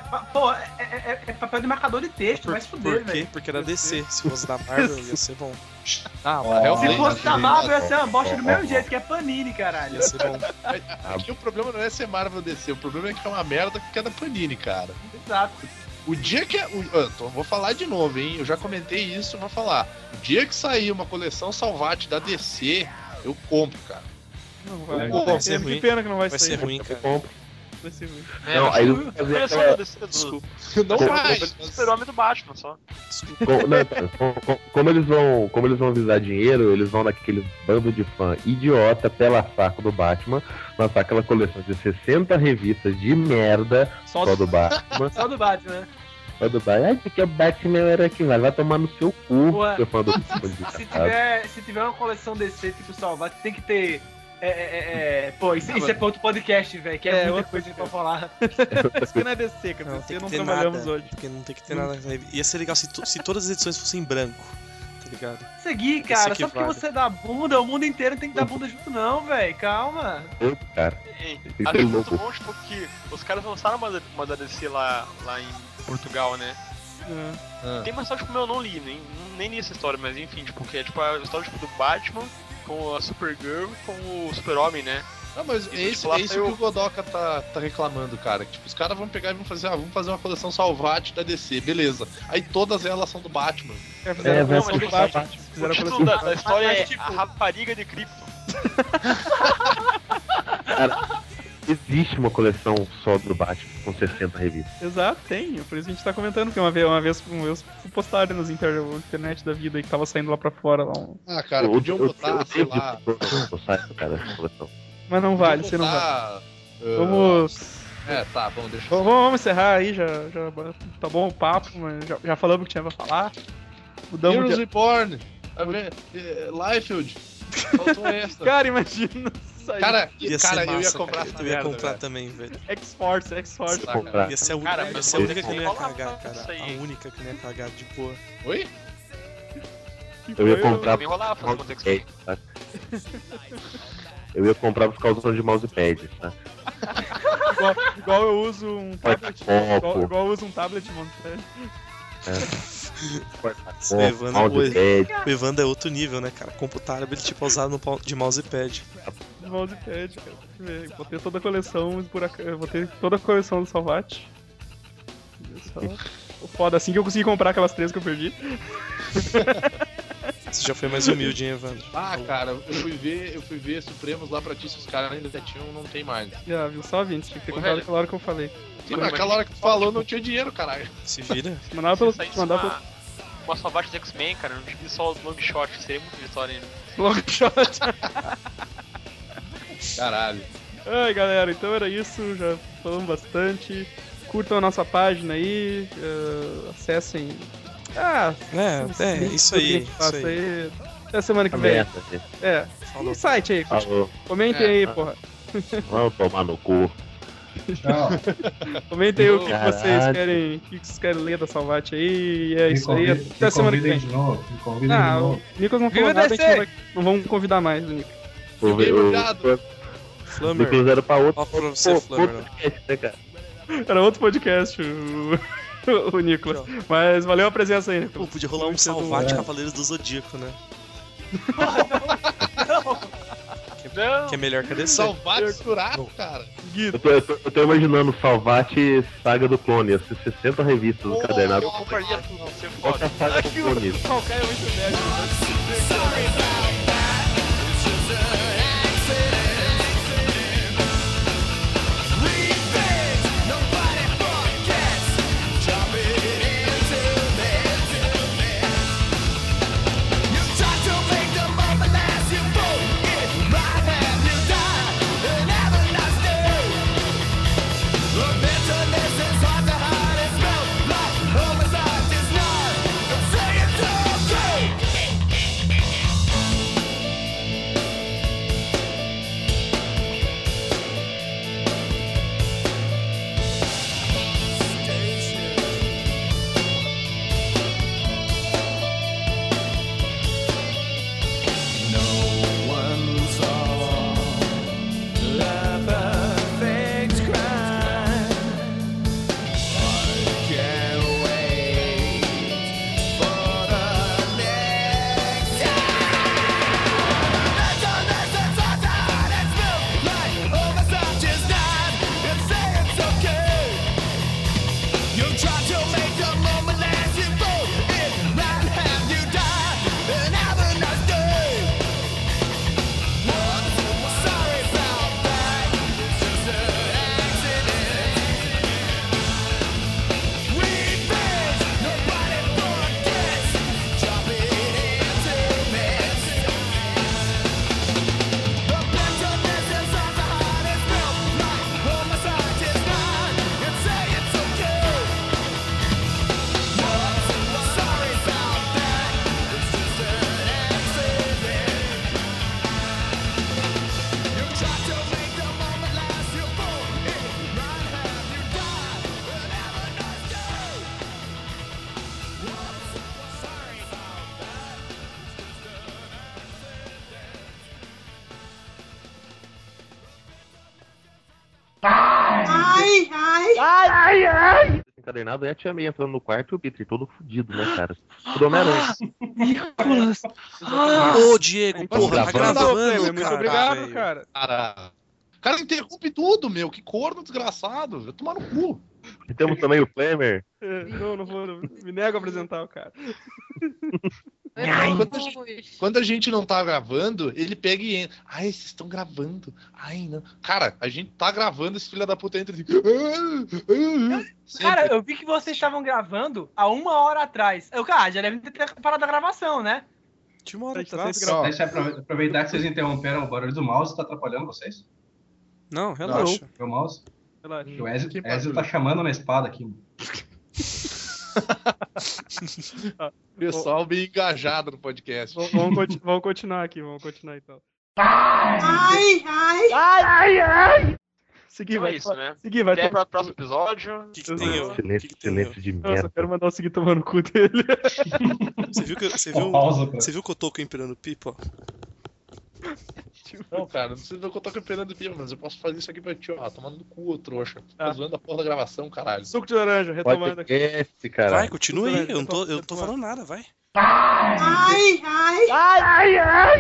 Pa- Pô, é, é- é- é papel de marcador de texto, Por, vai se por fuder, quê? velho. Porque era DC. Se fosse da Marvel, ia ser bom. Ah, Ó, mas Hellblazer- Se fosse da Marvel, ia ser uma bosta do mesmo jeito, que é Panini, caralho. Ia ser bom. Aqui o problema não é ser Marvel DC, o problema é que é uma merda que é da Panini, cara. Exato. O dia que. O, eu tô- vou falar de novo, hein? Eu já comentei isso, vou falar. O dia que sair uma coleção Salvate da DC, eu compro, cara. Não vai. vai. Vai ser Que ruim. pena que não vai, Vai sair. ser ruim, cara. Compra. Vai ser ruim. É, Não, mas aí o- eu coleção aquela- do DC Desculpa. Não Como- faz. do Super-Homem do Batman só. Não, com- com- como, eles vão, como eles vão visar dinheiro, eles vão naquele bando de fã idiota pela saco do Batman, lançar aquela coleção de 60 revistas de merda Só, só do Batman. Só do Batman, né? Só do Batman. Ai, porque o Batman era aqui, vai, vai tomar no seu cu, Ué. seu fã do Batman Se tiver, se tiver uma coleção DC tipo Salvate, tem que ter. É, é, é, é, pô, isso, isso é pra outro podcast, velho, que é, É, muita outro coisa pra falar. Isso que não é DC, cara. Não, não trabalhamos nada. hoje. Porque não tem que ter nada. Ia ser legal se, to- se todas as edições fossem em branco. Tá ligado? Seguir, cara, só porque você dá bunda, o mundo inteiro tem que dar bunda junto, não, velho. Calma. Louco, cara. Ei, que Acho muito louco. bom, tipo, que os caras lançaram uma, uma da DC lá, lá em Portugal, né? É. Tem uma história tipo, eu não li, nem, nem li essa história, mas enfim, tipo, que é tipo a história tipo, do Batman com a Supergirl com o Super-Homem, né? Não, mas Isso, é isso, tipo, é isso saiu- que o Godoka tá, tá reclamando, cara. Que, tipo, os caras vão pegar e vão fazer, ah, vamos fazer uma coleção Salvate da DC, beleza. Aí todas elas são do Batman. É, fizeram É, a vai coleção ser do Batman. O Fizeram a título da, da história Mas, é tipo- A Rapariga de Krypton. Existe uma coleção só do Batman com 60 revistas. Exato, tem. Por isso a gente tá comentando, porque uma vez, uma vez, uma vez postaram nas inter, internet da vida aí que tava saindo lá pra fora. Lá, um- Ah, cara, Eu- podiam eu- botar, eu sei lá. site, cara, essa coleção. Mas não vale, você não vale. ah, Vamos. É, tá, vamos deixar. Vamos, vamos encerrar aí, já, já tá bom o papo, mas já, já falamos o que tinha pra falar. Mudamos Heroes de... Reborn, Ave- eh, Liefeld, faltou essa. Cara, imagina isso aí. Cara, Ia cara, ser eu ia massa, comprar cara. essa Eu ia merda, comprar velho. também, velho. X-Force, X-Force. Tá. Ia ser a, u- Cara, ia ser a eu única que não ia cagar, cara. A única que não ia cagar de boa. Oi? Eu ia comprar fazer uma mousepad, tá? Eu ia comprar por causa de mousepad, tá? Igual, igual eu uso um tablet. Igual, igual eu uso um tablet. Esse Evandro, o, Mousepad. o Evandro é outro nível, né, cara? Compra o tablet tipo usado no de mousepad. De mousepad, cara. Tem que ver. Vou ter toda a coleção, esburaca- eu vou ter toda a coleção do. Só... O Foda, assim que eu consegui comprar aquelas três que eu perdi. Você já foi mais humilde, hein, Evandro? Ah, cara, eu fui ver, eu fui ver Supremos lá pra ti, se os caras ainda tinham, não tem mais. Já, viu? Só 20, tinha que ter Ô, comprado velho. aquela hora que eu falei. Mas naquela hora que tu falou, não tinha dinheiro, caralho. Se vira. Mandava pelo. Se Mandava uma, uma Salvate dos X-Men, cara, não tive só o long shot, seria muito vitória ainda. pelo long shot. Caralho. Ai, galera, então era isso. Já falamos bastante. Curtam a nossa página aí. eh, acessem. Ah, É, é, isso aí, isso passa aí. Até semana que vem. É, Falou. no site aí. Falou. Comentem É, aí, tá. porra. Vamos tomar no cu. Tchau. Comentem aí o que, Caralho. vocês querem. O que vocês querem ler da Salvate aí. E é Me isso aí. Até me semana que vem. de novo. Me convidem Ah, de o novo. Nicolas não falou nada, a gente DC! não, vai, não vamos convidar mais o Nicolas. O, Fiquei o. Nicolas era pra outro, Ó pra você, outro Flammer. podcast, né, cara? Era outro podcast, o, o Nicolas. Mas valeu a presença aí, Pô, Nicolas. podia rolar um Salvate. Cavaleiros do Zodíaco, né? Não, Que é melhor que a DC. Salvate Surato, cara. Guido. Eu tô, eu, tô, eu tô imaginando Salvate Saga do Clone, essas 60 revistas do cadernado. eu compraria tudo, você que é saga do Clone? Não, cara, é muito nerd. Encadernado é a tia May entrando no quarto e o Peter todo fudido, né, cara? Tudo Homem-Aranha. Nicolas! Ah, Ô, Diego, Tá porra, tá gravando? cara. muito obrigado, cara. Cara, o cara interrompe tudo, meu. Que corno desgraçado. Vai tomar no cu. E temos também o Flamer. É, Não, não vou, não, me nego a apresentar o cara. Quando a, gente, quando a gente não tá gravando, ele pega e entra. Ai, vocês estão gravando. Ai, não. Cara, a gente tá gravando, esse filho da puta entra assim. Sempre. Cara, eu vi que vocês estavam gravando há uma hora atrás. Eu, cara, já deve ter parado a gravação, né? Uma hora atrás. Deixa eu aprove- aproveitar que vocês interromperam o barulho do mouse, tá atrapalhando vocês? Não, relaxa. O mouse? Relaxa. O Ezio, Ezio tá chamando na espada aqui. Pessoal bem engajado no podcast. V- Vamos, conti- vamos continuar aqui, vamos continuar então. Ai, ai, ai, ai. Seguir, Então é vai. isso, né? Seguir, vai. Até para o próximo episódio. O que, que tem eu? Silêncio, Que que tem de eu merda. quero mandar o seguir tomando o cu dele. Você viu que você viu, pausa você viu que eu tô empinando pipa? Não, cara, não precisa ver que eu tô campeando pipa, mas eu posso fazer isso aqui pra ti, ó. Tomando no cu, trouxa. Tá Ah. zoando a porra da gravação, caralho. Suco de laranja, retomando aqui. Podcast, cara. Vai, continua aí, eu não tô, eu não tô falando nada, vai. Ai, ai, ai, ai.